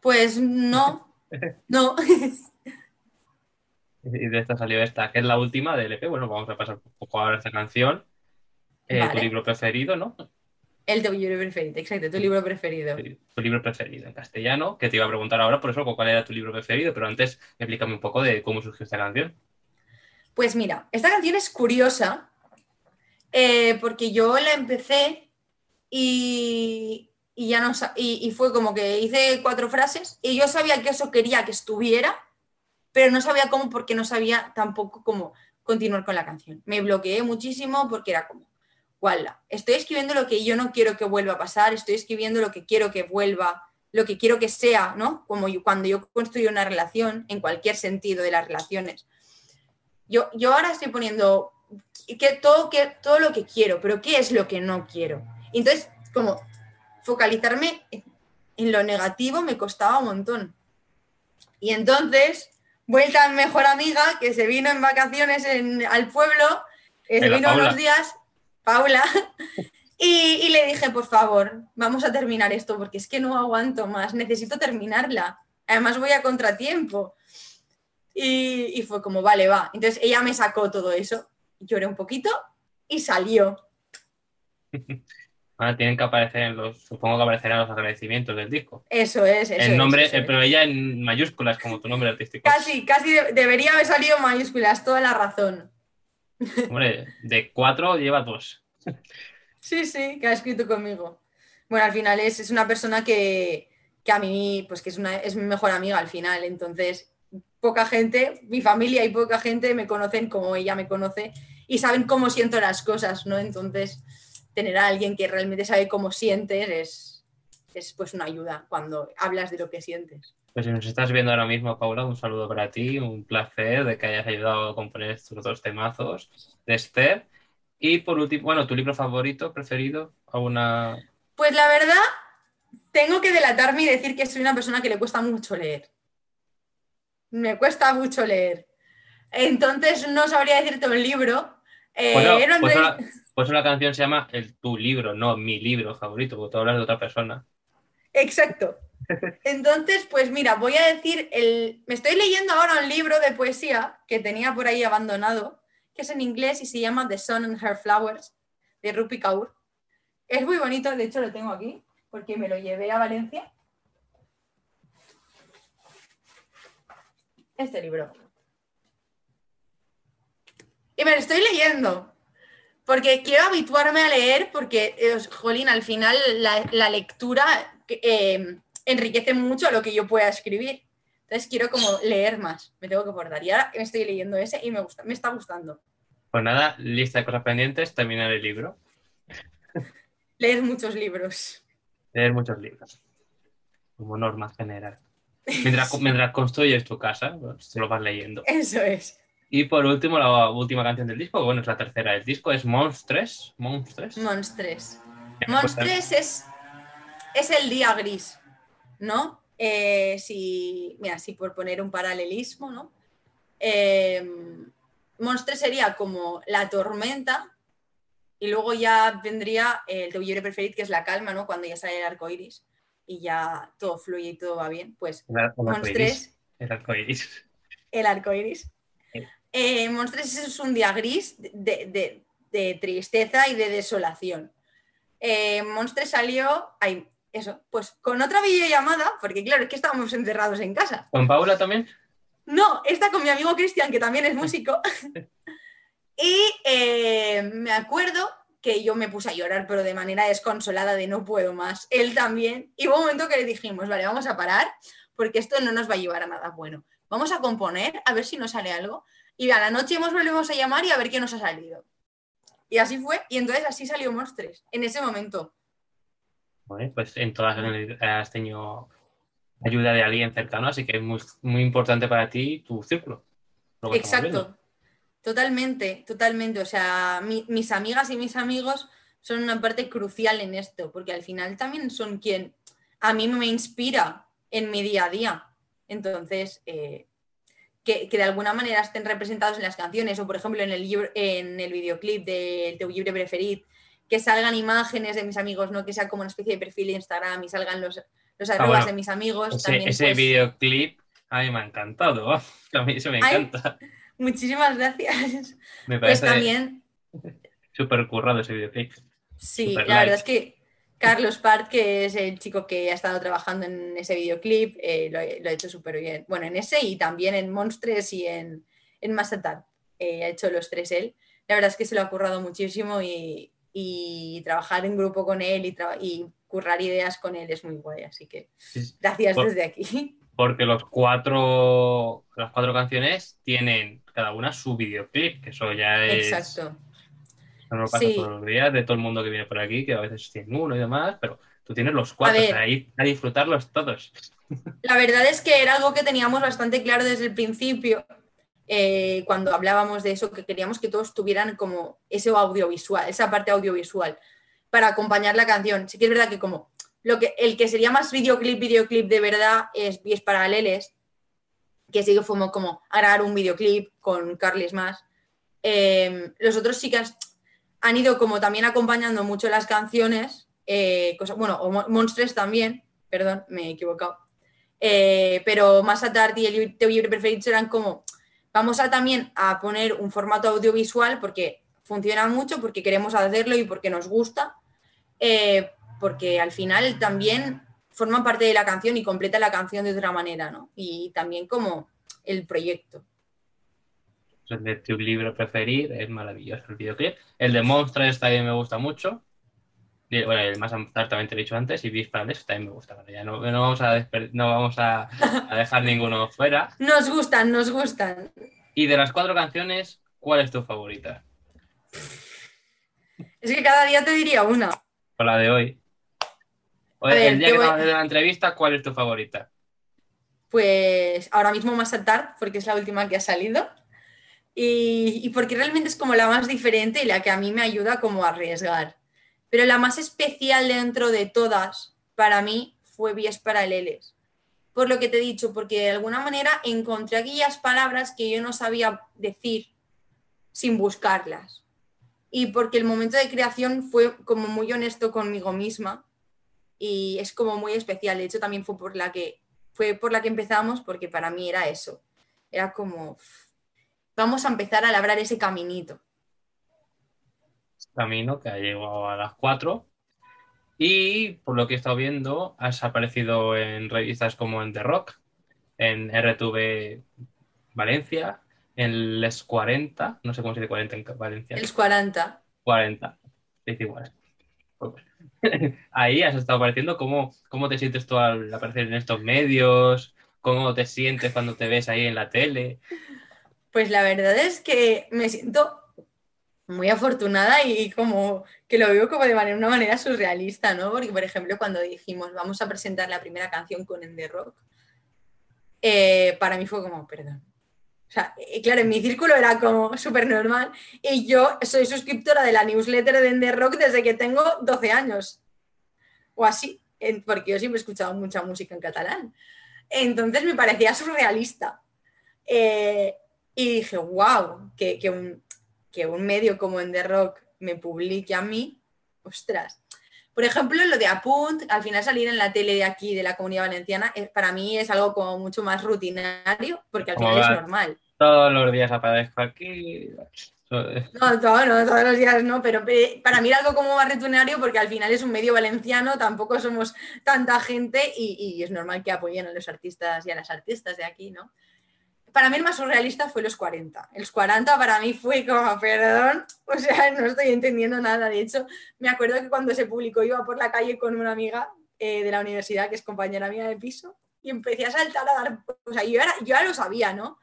Pues no, no. Y de esta salió esta, que es la última del EP. Bueno, vamos a pasar un poco ahora esta canción. Eh, Vale. Tu libro preferido, ¿no? El tu libro preferido, exacto, tu libro preferido. Tu libro preferido en castellano, que te iba a preguntar ahora, por eso, cuál era tu libro preferido, pero antes explícame un poco de cómo surgió esta canción. Pues mira, esta canción es curiosa eh, porque yo la empecé y, y ya no y, y fue como que hice cuatro frases y yo sabía que eso quería que estuviera, pero no sabía cómo porque no sabía tampoco cómo continuar con la canción. Me bloqueé muchísimo porque era como, guala, estoy escribiendo lo que yo no quiero que vuelva a pasar, estoy escribiendo lo que quiero que vuelva, lo que quiero que sea, ¿no? Como yo- cuando yo construyo una relación, en cualquier sentido de las relaciones yo, yo ahora estoy poniendo que todo, que todo lo que quiero, pero ¿qué es lo que no quiero? Entonces, como focalizarme en, lo negativo me costaba un montón. Y entonces, vuelta a mi mejor amiga, que se vino en vacaciones en- al pueblo, se vino unos días, Paula, y, y le dije, por favor, vamos a terminar esto, porque es que no aguanto más, necesito terminarla. Además voy a contratiempo. Y, y fue como, vale, va. Entonces ella me sacó todo eso, lloré un poquito y salió. Ahora tienen que aparecer en los, supongo que aparecerán los agradecimientos del disco. Eso es, eso el es, nombre, eso eh, es. pero ella en mayúsculas como tu nombre artístico. Casi, casi de- debería haber salido en mayúsculas, toda la razón. Hombre, de cuatro lleva dos. Sí, sí, que ha escrito conmigo. Bueno, al final es, es una persona que, que a mí, pues que es, una, es mi mejor amiga al final. Entonces, poca gente, mi familia y poca gente me conocen como ella me conoce y saben cómo siento las cosas, ¿no? Entonces, tener a alguien que realmente sabe cómo sientes es, es pues una ayuda cuando hablas de lo que sientes. Pues si nos estás viendo ahora mismo, Paula, un saludo para ti, un placer de que hayas ayudado a componer estos dos temazos de Esther. Y por último, bueno, tu libro favorito, preferido, alguna. Pues la verdad, tengo que delatarme y decir que soy una persona que le cuesta mucho leer. Me cuesta mucho leer. Entonces no sabría decirte un libro. Eh, Bueno, era un pues, una, pues una canción se llama el, Tu libro, no mi libro favorito, porque tú hablas de otra persona. Exacto. Entonces, pues mira, voy a decir el. Me estoy leyendo ahora un libro de poesía que tenía por ahí abandonado, que es en inglés y se llama The Sun and Her Flowers, de Rupi Kaur. Es muy bonito, de hecho lo tengo aquí, porque me lo llevé a Valencia. Este libro. Y me lo estoy leyendo. Porque quiero habituarme a leer, porque, eh, jolín, al final la, la lectura eh, enriquece mucho lo que yo pueda escribir. Entonces quiero como leer más, me tengo que acordar. Y ahora me estoy leyendo ese y me, gusta, me está gustando. Pues nada, lista de cosas pendientes, terminar el libro. Leer muchos libros. Leer muchos libros. Como norma general. Mientras, mientras construyes tu casa, pues, te lo vas leyendo. Eso es. Y por último, la última canción del disco, bueno, es la tercera del disco, es Monstres. Monstres. Monstres. Monstres es, es el día gris, ¿no? Eh, si, mira, si por poner un paralelismo, ¿no? Eh, Monstres sería como la tormenta y luego ya vendría el teu llibre preferit, que es la calma, ¿no? Cuando ya sale el arco iris y ya todo fluye y todo va bien. Pues El ar- el arcoiris. Monstres, El arco iris. Eh, Monstres es un día gris de, de- de tristeza y de desolación. Eh, Monstres salió, ay, eso, pues con otra videollamada, porque claro, es que estábamos encerrados en casa. ¿Con Paula también? No, esta con mi amigo Cristian, que también es músico. y eh, me acuerdo que yo me puse a llorar, pero de manera desconsolada, de no puedo más. Él también. Y hubo un momento que le dijimos, vale, vamos a parar, porque esto no nos va a llevar a nada bueno. Vamos a componer, a ver si nos sale algo. Y a la noche nos volvemos a llamar y a ver qué nos ha salido. Y así fue, y entonces así salió Monstres, en ese momento. Bueno, pues en todas has tenido ayuda de alguien cercano, así que es muy, muy importante para ti tu círculo. Exacto. Totalmente, totalmente. O sea, mi- mis amigas y mis amigos son una parte crucial en esto, porque al final también son quien a mí me inspira en mi día a día. Entonces, eh, que, que de alguna manera estén representados en las canciones o, por ejemplo, en el, en el videoclip del teu llibre preferit, que salgan imágenes de mis amigos, no que sea como una especie de perfil de Instagram y salgan los, los arrobas Ah, bueno. de mis amigos. Ese, también, ese pues, videoclip a mí me ha encantado. A mí eso me Ay, encanta. Muchísimas gracias. Me Pues parece también súper currado ese videoclip. Sí, Super la light. verdad es que Carlos Part, que es el chico que ha estado trabajando en ese videoclip, eh, lo, lo ha hecho súper bien. Bueno, en ese y también en Monstres y en, en. Eh, ha hecho los tres él. La verdad es que se lo ha currado muchísimo y, y trabajar en grupo con él y, y currar ideas con él es muy guay. Así que gracias Por- desde aquí. Porque los cuatro, las cuatro canciones tienen cada una su videoclip, que eso ya es. Exacto. No lo pasa Sí. todos los días de todo el mundo que viene por aquí, que a veces tienen uno y demás, pero tú tienes los cuatro, sea, ahí a disfrutarlos todos. La verdad es que era algo que teníamos bastante claro desde el principio, eh, cuando hablábamos de eso, que queríamos que todos tuvieran como ese audiovisual, esa parte audiovisual, para acompañar la canción. Sí que es verdad que como lo que, el que sería más videoclip, videoclip de verdad es Pies Paraleles, que sí que fuimos como a grabar un videoclip con Carles más. Eh, los otros sí que han ido como también acompañando mucho las canciones, eh, bueno, o Mo- Monstres también, perdón, me he equivocado. Eh, pero más a tarde y el teu llibre preferit serán como, vamos a también a poner un formato audiovisual porque funciona mucho, porque queremos hacerlo y porque nos gusta, eh, porque al final también forma parte de la canción y completa la canción de otra manera, ¿no? Y también como el proyecto. De tu libro preferido es maravilloso el videoclip. El de Monsters también me gusta mucho. Y, bueno, el más Amtar también te lo he dicho antes. Y Beast Parades también me gusta. Bueno, ya no, no vamos, a, no vamos a, a dejar ninguno fuera. Nos gustan, nos gustan. Y de las cuatro canciones, ¿cuál es tu favorita? Es que cada día te diría una. Con la de hoy. O A ver, el día que voy- vamos a hacer la entrevista, ¿cuál es tu favorita? Pues ahora mismo más a tarde, porque es la última que ha salido. y, porque realmente es como la más diferente y la que a mí me ayuda como a arriesgar. Pero la más especial dentro de todas, para mí, fue Vías Paraleles. Por lo que te he dicho, porque de alguna manera encontré aquellas palabras que yo no sabía decir sin buscarlas. Y porque el momento de creación fue como muy honesto conmigo misma y es como muy especial. De hecho, también fue por la que, fue por la que empezamos, porque para mí era eso. Era como, vamos a empezar a labrar ese caminito. Camino que ha llegado a las 4 y por lo que he estado viendo has aparecido en revistas como en The Rock, en RTV Valencia, en Les 40, no sé cómo se dice 40 en Valencia. Les 40. 40, dice igual. Ahí has estado apareciendo, ¿cómo, cómo te sientes tú al aparecer en estos medios? ¿Cómo te sientes cuando te ves ahí en la tele? Pues la verdad es que me siento muy afortunada y como que lo veo como de manera, una manera surrealista, ¿no? Porque, por ejemplo, cuando dijimos vamos a presentar la primera canción con Ender Rock, eh, para mí fue como, perdón. O sea, eh, claro, en mi círculo era como súper normal y yo soy suscriptora de la newsletter de Ender Rock desde que tengo 12 años o así, porque yo siempre he escuchado mucha música en catalán. Entonces me parecía surrealista. Eh, y dije, wow, que, que, un, medio como en The Rock me publique a mí, ostras. Por ejemplo, lo de Apunt, al final salir en la tele de aquí, de la comunidad valenciana, para mí es algo como mucho más rutinario, porque al final es normal. Todos los días aparezco aquí. No, no, todos los días no, pero para mí es algo como más rutinario porque al final es un medio valenciano, tampoco somos tanta gente y, y, es normal que apoyen a los artistas y a las artistas de aquí, ¿no? Para mí el más surrealista fue los 40. Los 40 para mí fue como, perdón, o sea, no estoy entendiendo nada. De hecho, me acuerdo que cuando se publicó iba por la calle con una amiga eh, de la universidad, que es compañera mía de piso, y empecé a saltar a dar, o sea, yo, ya lo sabía, ¿no?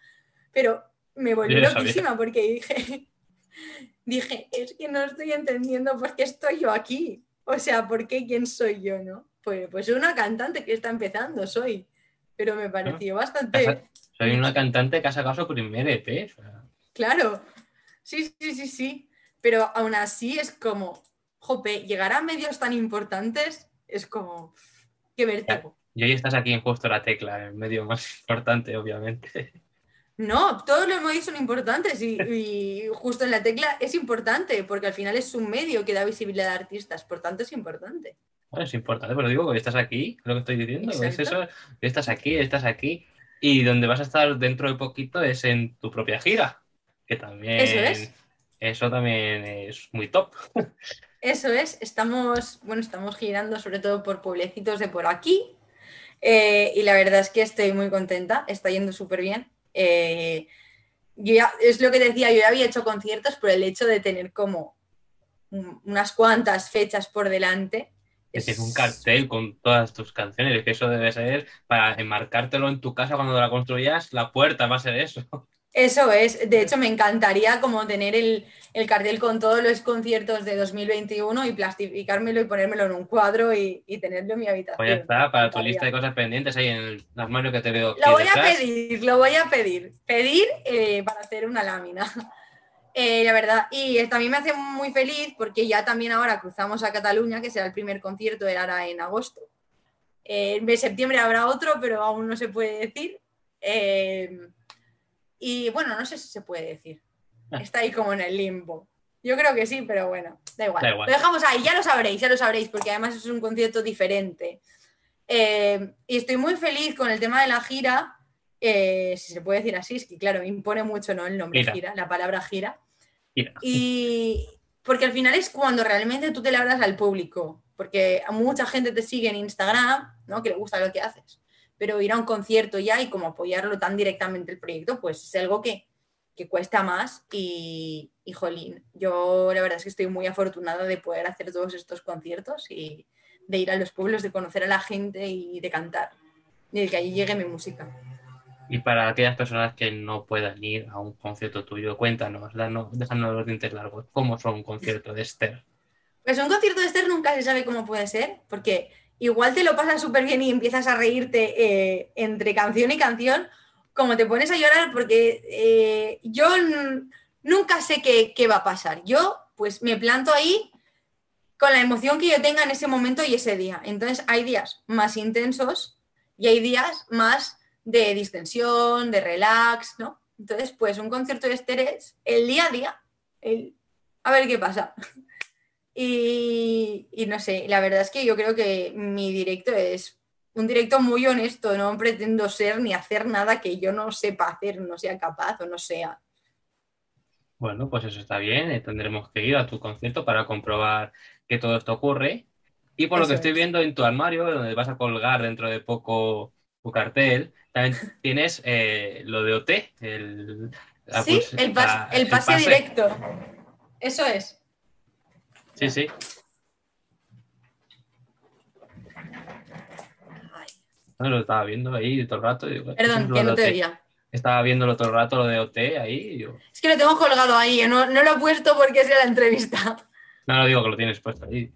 Pero me volví loquísima porque dije, dije, es que no estoy entendiendo por qué estoy yo aquí. O sea, ¿por qué quién soy yo, no? Pues, pues una cantante que está empezando, soy. Pero me pareció bastante soy una cantante que ha sacado su primer EP. Claro, sí, sí, sí, sí. Pero aún así es como, jope, llegar a medios tan importantes es como, qué vértigo. Y hoy estás aquí en justo la tecla, el medio más importante, obviamente. No, todos los medios son importantes y, justo en la tecla es importante, porque al final es un medio que da visibilidad a artistas, por tanto es importante. Bueno, es importante, pero digo que estás aquí, lo que estoy diciendo, es eso, estás aquí, estás aquí, y donde vas a estar dentro de poquito es en tu propia gira, que también... Eso es. Eso también es muy top. Eso es, estamos, bueno, estamos girando sobre todo por pueblecitos de por aquí eh, y la verdad es que estoy muy contenta, está yendo súper bien. Eh, yo ya, es lo que decía, yo ya había hecho conciertos por el hecho de tener como unas cuantas fechas por delante es un cartel con todas tus canciones, que eso debe ser para enmarcártelo en tu casa cuando la construyas, la puerta va a ser eso. Eso es, de hecho me encantaría como tener el, cartel con todos los conciertos de 2021 y plastificármelo y ponérmelo en un cuadro y, tenerlo en mi habitación. Pues ya está, para tu lista de cosas pendientes ahí en las manos que te veo. Lo voy a pedir, lo voy a pedir, pedir eh, para hacer una lámina. Eh, la verdad, y también me hace muy feliz porque ya también ahora cruzamos a Cataluña, que será el primer concierto de Lara en agosto. Eh, en septiembre habrá otro, pero aún no se puede decir. Eh, y bueno, no sé si se puede decir. Ah. Está ahí como en el limbo. Yo creo que sí, pero bueno, da igual. Lo dejamos ahí, ya lo sabréis, ya lo sabréis, porque además es un concierto diferente. y estoy muy feliz con el tema de la gira, si se puede decir así, es que claro, me impone mucho ¿no? el nombre gira la palabra gira. Y porque al final es cuando realmente tú te le hablas al público, porque mucha gente te sigue en Instagram, ¿no? Que le gusta lo que haces, pero ir a un concierto ya y como apoyarlo tan directamente el proyecto, pues es algo que, que cuesta más y, y, jolín, yo la verdad es que estoy muy afortunada de poder hacer todos estos conciertos y de ir a los pueblos, de conocer a la gente y de cantar, y de que allí llegue mi música. Y para aquellas personas que no puedan ir a un concierto tuyo, cuéntanos, déjanos los dientes largos. ¿Cómo son un concierto de Esther? Pues un concierto de Esther nunca se sabe cómo puede ser, porque igual te lo pasas súper bien y empiezas a reírte eh, entre canción y canción, como te pones a llorar porque eh, yo nunca sé qué, qué va a pasar. Yo pues me planto ahí con la emoción que yo tenga en ese momento y ese día. Entonces hay días más intensos y hay días más de distensión, de relax, ¿no? Entonces, pues un concierto de Esther es el día a día, el a ver qué pasa. Y, y no sé, la verdad es que yo creo que mi directo es un directo muy honesto, no pretendo ser ni hacer nada que yo no sepa hacer, no sea capaz o no sea. Bueno, pues eso está bien. eh, Tendremos que ir a tu concierto para comprobar que todo esto ocurre. Y por lo que estoy es. viendo en tu armario, donde vas a colgar dentro de poco cartel, también tienes eh, lo de OT, el, la Sí, el, pas- la- el pase directo. Eso es. Sí, sí. No, lo estaba viendo ahí todo el rato. y digo, ¿eso es perdón, que no te oía. Estaba viéndolo todo el rato, lo de OT ahí. digo, Es que lo tengo colgado ahí, no, no lo he puesto porque es de la entrevista. no, lo digo que lo tienes puesto ahí.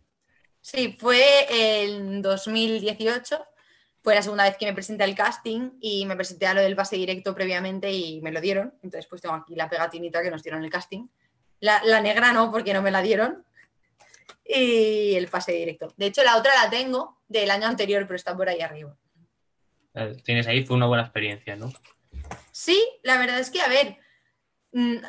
Sí, fue en 2018. Fue la segunda vez que me presenté al casting y me presenté a lo del pase directo previamente y me lo dieron. Entonces, pues tengo aquí la pegatinita que nos dieron el casting. La, la negra no, porque no me la dieron. Y el pase directo. De hecho, la otra la tengo del año anterior, pero está por ahí arriba. Tienes ahí, fue una buena experiencia, ¿no? Sí, la verdad es que, a ver,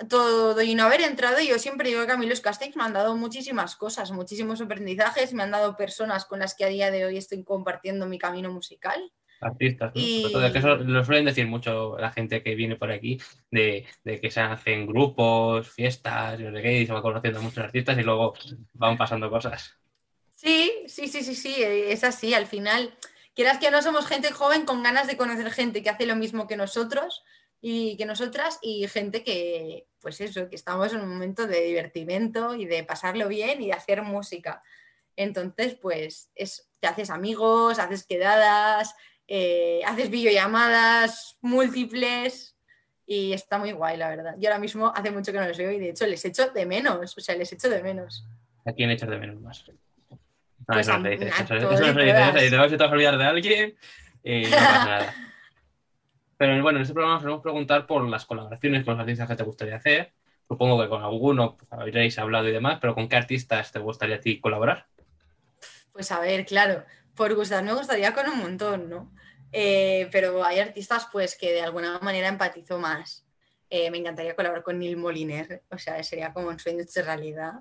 todo y no haber entrado, yo siempre digo que a mí los castings me han dado muchísimas cosas, muchísimos aprendizajes, me han dado personas con las que a día de hoy estoy compartiendo mi camino musical. Artistas, ¿no? Y- Sobre todo, es que eso lo suelen decir mucho la gente que viene por aquí, de, de que se hacen grupos, fiestas, y no sé qué, y se va conociendo a muchos artistas y luego van pasando cosas. Sí, sí, sí, sí, sí, es así. Al final, quieras que no somos gente joven con ganas de conocer gente que hace lo mismo que nosotros y que nosotras y gente que, pues eso, que estamos en un momento de divertimento y de pasarlo bien y de hacer música. Entonces, pues es, te haces amigos, haces quedadas, eh, haces videollamadas múltiples y está muy guay, la verdad. Yo ahora mismo hace mucho que no les veo y de hecho les echo de menos, o sea, les echo de menos. ¿A quién echas de menos más? Ah, Pues eso no se dice, a eso, eso todos no se dice, eso si te vas a olvidar de alguien y no pasa nada. Pero bueno, en este programa vamos a preguntar por las colaboraciones con los artistas que te gustaría hacer. Supongo que con alguno pues, habréis hablado y demás, pero ¿con qué artistas te gustaría a ti colaborar? Pues a ver, claro, por gustar me gustaría con un montón, ¿no? Eh, pero hay artistas pues que de alguna manera empatizo más. Eh, me encantaría colaborar con Neil Moliner, o sea, sería como un sueño hecho realidad.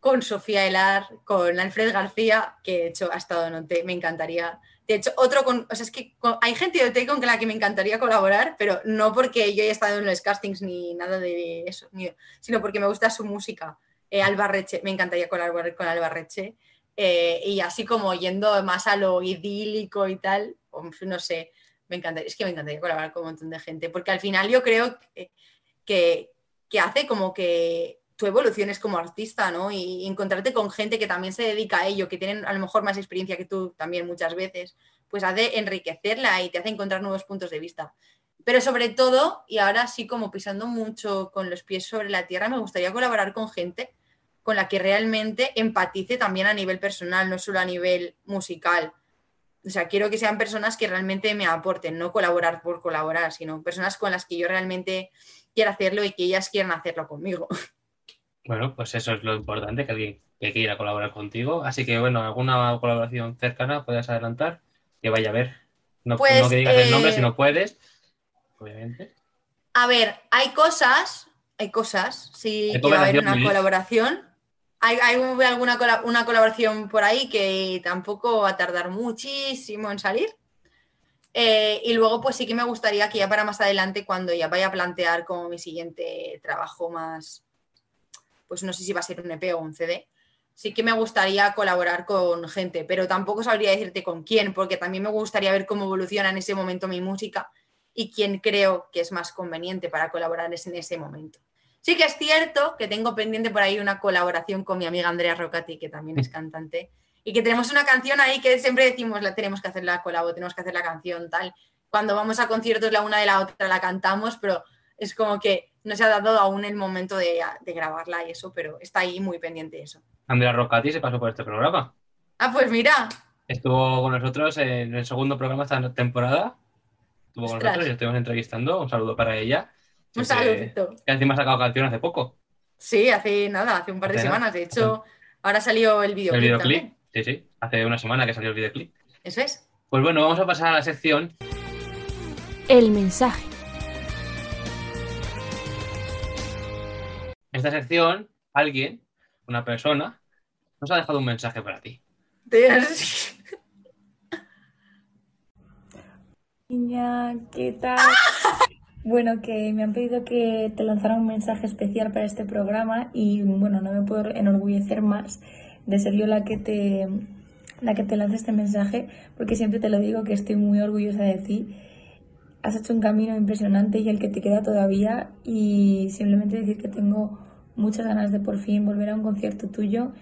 Con Sofía Elar, con Alfred García, que de hecho ha estado en OT, me encantaría. De hecho, otro con, o sea, es que hay gente de OT con la que me encantaría colaborar, pero no porque yo haya estado en los castings ni nada de eso, sino porque me gusta su música. Eh, Alba Reche, me encantaría colaborar con Alba Reche. Eh, y así como yendo más a lo idílico y tal, no sé, me encantaría, es que me encantaría colaborar con un montón de gente, porque al final yo creo que, que hace como que tú evoluciones como artista, ¿no? Y, encontrarte con gente que también se dedica a ello, que tienen a lo mejor más experiencia que tú también muchas veces, pues hace enriquecerla y te hace encontrar nuevos puntos de vista. Pero sobre todo, y ahora sí como pisando mucho con los pies sobre la tierra, me gustaría colaborar con gente con la que realmente empatice también a nivel personal, no solo a nivel musical. O sea, quiero que sean personas que realmente me aporten, no colaborar por colaborar, sino personas con las que yo realmente quiera hacerlo y que ellas quieran hacerlo conmigo. Bueno, pues eso es lo importante, que alguien que quiera colaborar contigo. Así que bueno, alguna colaboración cercana puedes adelantar, que vaya a ver. No, Pues, no que digas el nombre eh, si no puedes, obviamente. A ver, hay cosas, hay cosas, sí Hay que va a haber una colaboración. Hay, hay alguna una colaboración por ahí que tampoco va a tardar muchísimo en salir. Eh, y luego, pues sí que me gustaría que ya para más adelante, cuando ya vaya a plantear como mi siguiente trabajo más, pues no sé si va a ser un EP o un CD, sí que me gustaría colaborar con gente, pero tampoco sabría decirte con quién, porque también me gustaría ver cómo evoluciona en ese momento mi música y quién creo que es más conveniente para colaborar en ese momento. Sí que es cierto que tengo pendiente por ahí una colaboración con mi amiga Andrea Rocati, que también es cantante, y que tenemos una canción ahí que siempre decimos, la tenemos que hacer la colabo, tenemos que hacer la canción, tal. Cuando vamos a conciertos la una de la otra la cantamos, pero es como que no se ha dado aún el momento de, de grabarla y eso, pero está ahí muy pendiente eso. Andrea Rocati se pasó por este programa. Ah, pues mira, Estuvo con nosotros en el segundo programa de esta temporada estuvo con nosotros y estuvimos entrevistando. Un saludo para ella. Un saludito. Que encima ha sacado canción hace poco. Sí, hace nada, hace un par de Hace nada. semanas. De hecho, ahora salió el videoclip. el videoclip. también. Sí, sí. Hace una semana que salió el videoclip. Eso es. Pues bueno, vamos a pasar a la sección El mensaje. Esta sección, alguien, una persona, nos ha dejado un mensaje para ti. Te- Niña, ¿qué tal? Bueno, que me han pedido que te lanzara un mensaje especial para este programa y bueno, no me puedo enorgullecer más de ser yo la que te la que te lance este mensaje, porque siempre te lo digo que estoy muy orgullosa de ti. Has hecho un camino impresionante y el que te queda todavía y simplemente decir que tengo muchas ganas de por fin volver a un concierto tuyo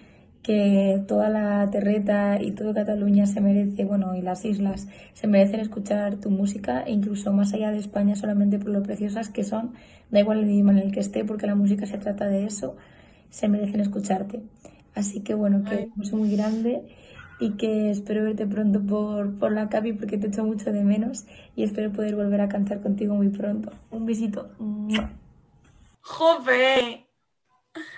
que toda la terreta y todo Cataluña se merece, bueno, y las islas se merecen escuchar tu música, e incluso más allá de España, solamente por lo preciosas que son, da igual el idioma en el que esté, porque la música se trata de eso, se merecen escucharte. Así que bueno, que Ay. un beso muy grande y que espero verte pronto por, por la Capi porque te echo mucho de menos y espero poder volver a cantar contigo muy pronto. Un besito. ¡Jope!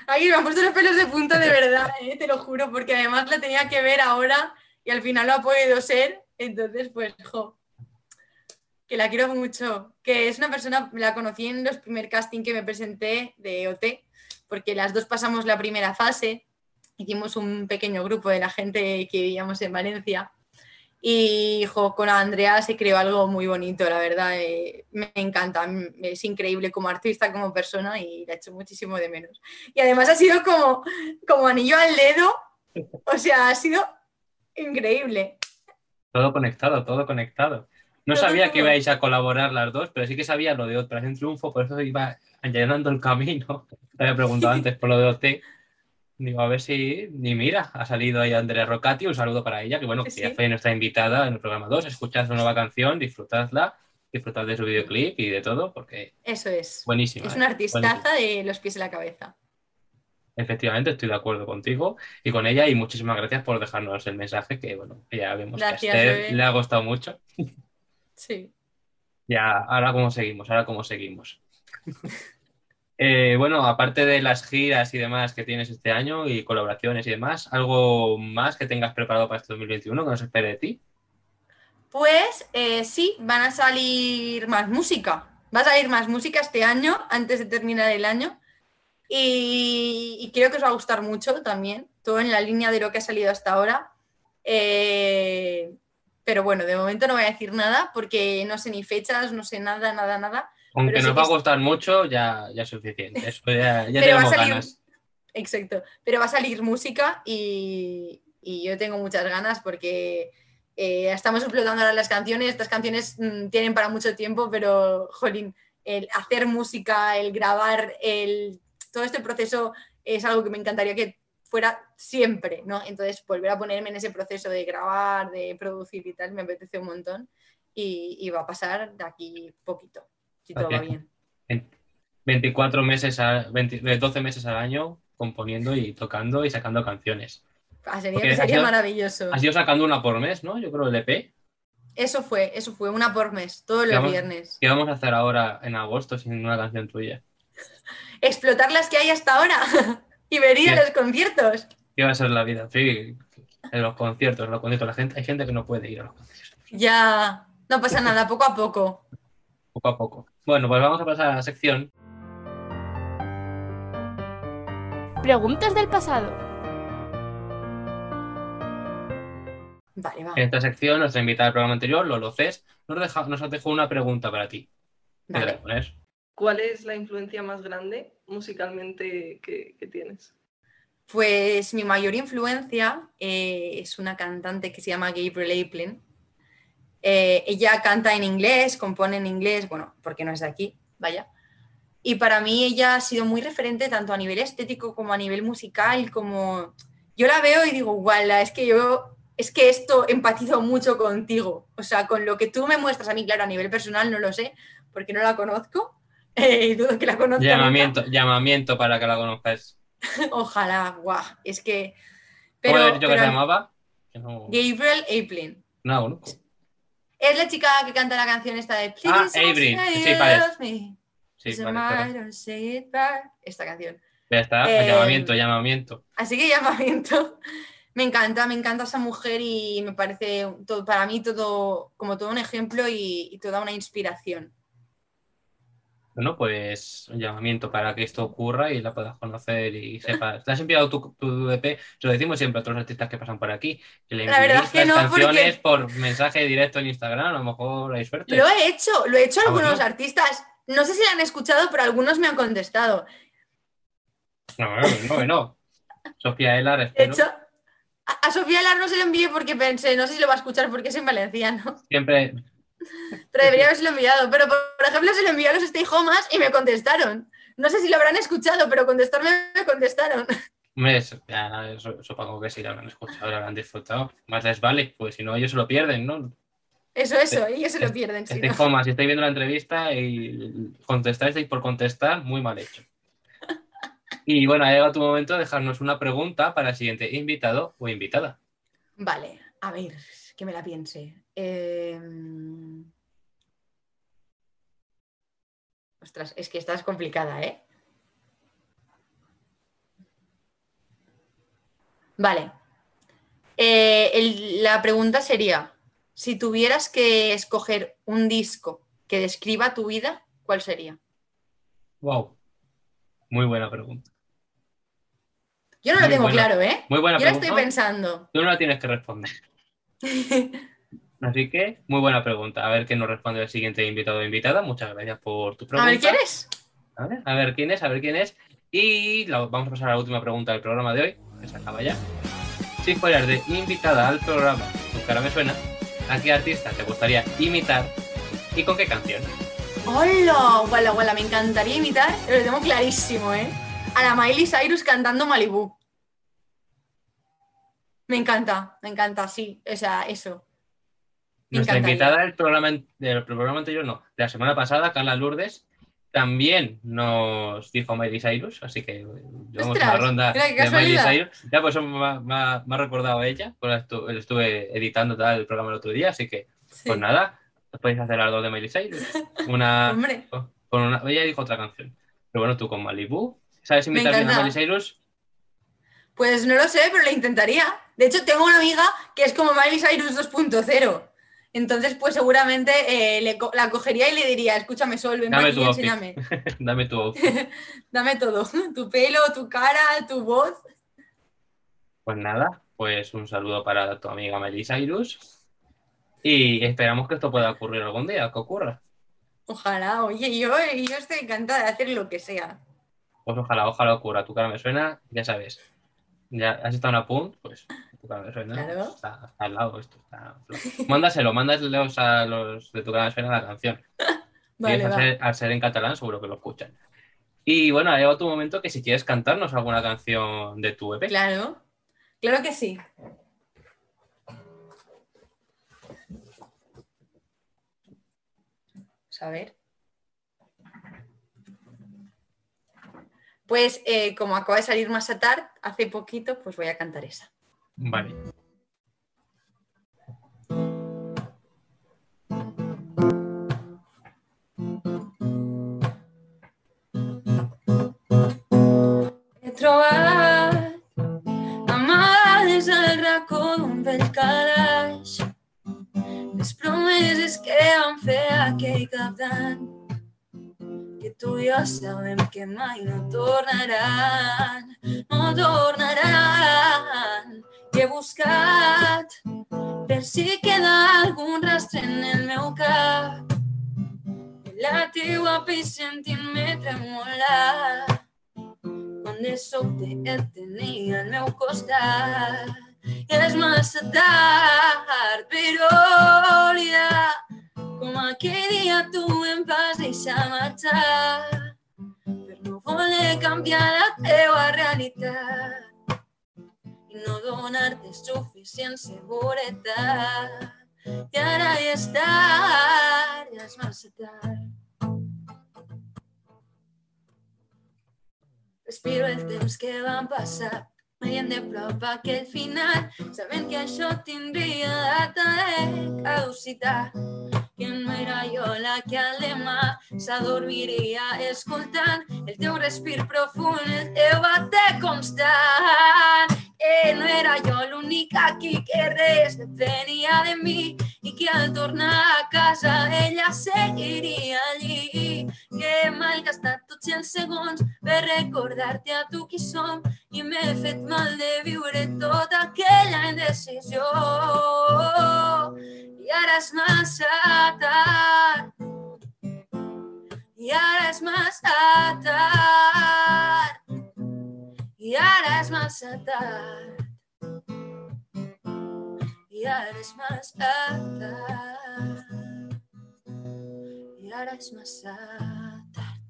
Ay, me han los pelos de punta de verdad, eh, te lo juro, porque además la tenía que ver ahora y al final no ha podido ser. Entonces, pues, jo. Que la quiero mucho. Que es una persona, la conocí en los primer casting que me presenté de OT, porque las dos pasamos la primera fase. Hicimos un pequeño grupo de la gente que vivíamos en Valencia. Y jo, con Andrea se creó algo muy bonito, la verdad. eh, me encanta, m- es increíble como artista, como persona y la echo muchísimo de menos. Y además ha sido como, como anillo al dedo, o sea, ha sido increíble. Todo conectado, todo conectado. No Todo, sabía que ibais a colaborar las dos, pero sí que sabía lo de Operación Triunfo, por eso iba allanando el camino. Te había preguntado antes por lo de OT. Digo, a ver si. Ni mira, ha salido ahí Andrea Rocati, un saludo para ella, que bueno, que Sí, ya fue nuestra invitada en el programa 2. Escuchad su nueva canción, disfrutadla, disfrutad de su videoclip y de todo, porque Eso es. buenísima. Es ¿eh? una artistaza de los pies en la cabeza. Efectivamente, estoy de acuerdo contigo y con ella y muchísimas gracias por dejarnos el mensaje que, bueno, ya vemos Gracias, que a Esther le ha gustado mucho. Sí. Ya, ahora cómo seguimos, ahora cómo seguimos. Eh, bueno, aparte de las giras y demás que tienes este año y colaboraciones y demás, ¿algo más que tengas preparado para este 2021 que nos espere de ti? Pues eh, sí, van a salir más música. Va a salir más música este año, antes de terminar el año. Y, creo que os va a gustar mucho también, todo en la línea de lo que ha salido hasta ahora. Eh, pero bueno, de momento no voy a decir nada porque no sé ni fechas, no sé nada, nada, nada. Aunque nos va a gustar mucho, ya, ya es suficiente. Eso ya, ya tenemos salir- ganas. Exacto. Pero va a salir música y, y yo tengo muchas ganas porque eh, estamos explotando ahora las canciones. Estas canciones mm, tienen para mucho tiempo, pero, jolín, el hacer música, el grabar, el, todo este proceso es algo que me encantaría que fuera siempre, ¿no? Entonces, volver a ponerme en ese proceso de grabar, de producir y tal, me apetece un montón y, y va a pasar de aquí poquito, si todo va bien. 24 meses, a, 20 de 12 meses al año componiendo y tocando y sacando canciones. Ah, sería has ido- maravilloso. Has ido sacando una por mes, ¿no? Yo creo el EP. Eso fue, eso fue, una por mes, todos los Vamos- viernes. ¿Qué vamos a hacer ahora en agosto sin una canción tuya? Explotar las que hay hasta ahora y venir a los conciertos. ¿Qué va a ser la vida? Sí, en los conciertos, en los conciertos. La gente, hay gente que no puede ir a los conciertos. Ya, no pasa nada, poco a poco. Poco a poco. Bueno, pues vamos a pasar a la sección. Preguntas del pasado. Vale, va. En esta sección, nuestra invitada del programa anterior, Lolo Cés, nos, deja, nos dejó una pregunta para ti. ¿Qué te voy Vale. poner? ¿Cuál es la influencia más grande musicalmente que, que tienes? Pues mi mayor influencia eh, es una cantante que se llama Gabriel Aplin. Eh, ella canta en inglés, compone en inglés, bueno, porque no es de aquí, vaya. Y para mí ella ha sido muy referente tanto a nivel estético como a nivel musical, como yo la veo y digo, guala, es que yo, es que esto empatizo mucho contigo. O sea, con lo que tú me muestras a mí, claro, a nivel personal no lo sé, porque no la conozco. eh, dudo que la conozca. nunca. Llamamiento, llamamiento para que la conozcáis. Ojalá, guau, es que... ¿Cómo Pero, habías dicho que se pero llamaba? No, Gabriel Aplin. no conozco. Es la chica que canta la canción esta de Please Ah, you Sí, vale. Sí, vale. Esta canción. Ya está, Eh, llamamiento, llamamiento. Así que llamamiento. Me encanta, me encanta esa mujer y me parece todo, para mí todo como todo un ejemplo y, y toda una inspiración. Bueno, pues un llamamiento para que esto ocurra y la puedas conocer y sepas. ¿Te has enviado tu, tu EP? Se lo decimos siempre a otros artistas que pasan por aquí. Que le La verdad es que las no, porque- canciones por mensaje directo en Instagram, a lo mejor hay suerte. Lo he hecho, lo he hecho a Ah, algunos artistas. No sé si la han escuchado, pero algunos me han contestado. No, no, no, no. Sofía Elar, De espero. hecho, a, Sofía Lar no se lo envié porque pensé, no sé si lo va a escuchar porque es en valenciano. Siempre, Pero debería haberse enviado. Pero, por, ejemplo, se lo envié a los Stay Homas y me contestaron. No sé si lo habrán escuchado, pero contestarme me contestaron. hombre, es- ya, eso- supongo que sí, lo habrán escuchado, lo habrán disfrutado. Más les vale, pues si no, ellos se lo pierden, ¿no? Eso, eso, ellos se lo pierden. si no. comas, si estáis viendo la entrevista y contestáis por contestar, muy mal hecho. Y bueno, ha llegado tu momento de dejarnos una pregunta para el siguiente invitado o invitada. Vale, a ver, que me la piense. Eh, Ostras, es que esta es complicada, ¿eh? Vale. Eh, el- la pregunta sería, si tuvieras que escoger un disco que describa tu vida, ¿cuál sería? Wow. Muy buena pregunta. Yo no lo Muy tengo buena. claro, ¿eh? Muy buena Yo lo pregunta. estoy pensando. Tú no la tienes que responder. Así que, muy buena pregunta. A ver qué nos responde el siguiente invitado o invitada. Muchas gracias por tu A pregunta. ver, ¿quién es? A ver, a ver quién es, a ver quién es. Y la- vamos a pasar a la última pregunta del programa de hoy, que se acaba ya. Si fueras de invitada al programa, tu cara me suena, ¿a qué artista te gustaría imitar y con qué canción? ¡Hola! Guala, guala, me encantaría imitar, lo tengo clarísimo, ¿eh? A la Miley Cyrus cantando Malibu. Me encanta, me encanta, sí. O sea, eso. Nuestra invitada del programa, del programa anterior, no, de la semana pasada, Carla Lourdes, también nos dijo Miley Cyrus, así que llevamos una ronda de Miley. Cyrus. Ya, pues me, ha- me ha- recordado a ella, pues la estu- estuve editando tal, el programa el otro día, así que, Sí. pues nada, podéis hacer las dos de Miley Cyrus. Una, Hombre, con una, ella dijo otra canción, pero bueno, tú con Malibu, ¿sabes bien a. Miley Cyrus? pues no lo sé, pero lo intentaría. De hecho, tengo una amiga que es como Miley Cyrus 2.0. Entonces, pues seguramente eh, le co- la cogería y le diría, escúchame, Sol, ven Dame aquí enséñame. Dame tu outfit. Dame todo. Tu pelo, tu cara, tu voz. Pues nada, pues un saludo para tu amiga Miley Cyrus. Y esperamos que esto pueda ocurrir algún día, que ocurra. Ojalá, oye, yo, yo estoy encantada de hacer lo que sea. Pues ojalá, ojalá ocurra. Tu cara me suena, ya sabes. Ya has estado en a punt, pues tu me suena. Claro. Está, está al lado esto. Está... Mándaselo, mándaselos a los de tu me suena la canción. Y Vale, al, ser, al ser en catalán seguro que lo escuchan. Y bueno, ha llegado tu momento que si quieres cantarnos alguna canción de tu EP. Claro, claro que sí. Vamos a ver. Pues eh, como acaba de salir más tarde, hace poquito, pues voy a cantar esa. Vale. He trobat amades al racó d'un vell calaix les promeses que vam fer aquell cap d'any que tu i jo sabem que mai no tornaran, no tornaran. I he buscat per si queda algun rastre en el meu cap. La teua pell sentint-me tremolar quan de sobte et tenia al meu costat. És massa tard per oblidar com aquell dia tu em vas deixar marxar per no voler canviar la teua realitat no donar-te suficient seguretat. I ara ja és tard, ja és massa. Respiro el temps que van passar, veient de prop aquell final, sabent que això tindria data de caducitat. era jo la que al demà s'adormiria escoltant el teu respir profund, el teu bater constant. Eh, no era jo l'únic aquí que res depenia de mi i que al tornar a casa ella seguiria allí. Que he malgastat tots els segons per recordar-te a tu qui som i m'he fet mal de viure tota aquella indecisió. I ara és massa tard. I ara és massa tard. I ara és massa tard. I ara és massa tard. I ara és massa tard.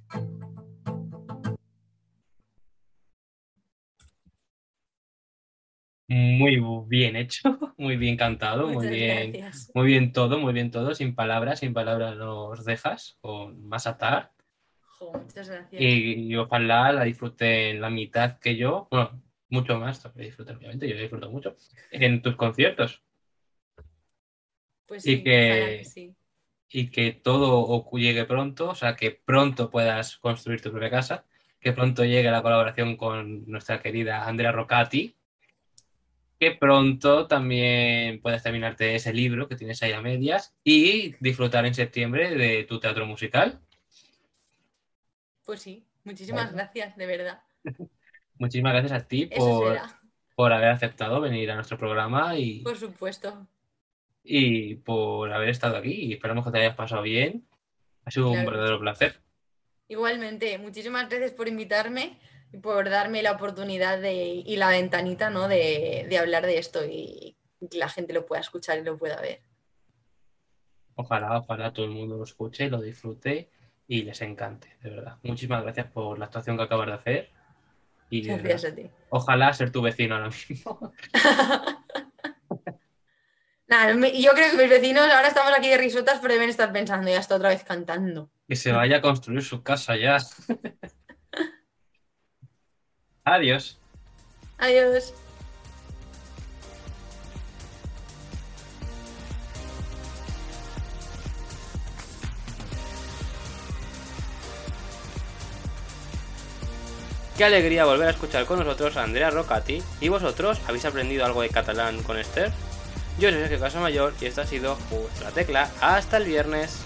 Muy bien hecho, muy bien cantado, muy bien, gracias. muy bien todo, muy bien todo, sin palabras, sin palabras nos dejas, con más atar. Jo, muchas gracias. Y, y ojalá la disfruten la mitad que yo, bueno, mucho más, también disfruten, obviamente, yo disfruto mucho, en tus conciertos. Pues y sí, que- sí. y que todo llegue pronto, o sea, que pronto puedas construir tu propia casa, que pronto llegue la colaboración con nuestra querida Andrea Rocati, que pronto también puedas terminarte ese libro que tienes ahí a medias y disfrutar en septiembre de tu teatro musical. Pues sí, muchísimas gracias, de verdad. Muchísimas gracias a ti por, por haber aceptado venir a nuestro programa y, por supuesto. y por haber estado aquí y esperamos que te hayas pasado bien. Ha sido un Claro verdadero placer. Igualmente, muchísimas gracias por invitarme y por darme la oportunidad de, y la ventanita ¿no? de, de hablar de esto y que la gente lo pueda escuchar y lo pueda ver. Ojalá, ojalá todo el mundo lo escuche, lo disfrute y les encante, de verdad. Muchísimas gracias por la actuación que acabas de hacer. Y Gracias a ti. ojalá ser tu vecino ahora mismo. Nada, yo creo que mis vecinos ahora estamos aquí de risotas, pero deben estar pensando, ya está otra vez cantando. Que se vaya a construir su casa ya. Adiós. Adiós. Qué alegría volver a escuchar con nosotros a Andrea Rocati. ¿Y vosotros habéis aprendido algo de catalán con Esther? Yo soy Sergio Casamayor y esta ha sido la Tecla. Hasta el viernes.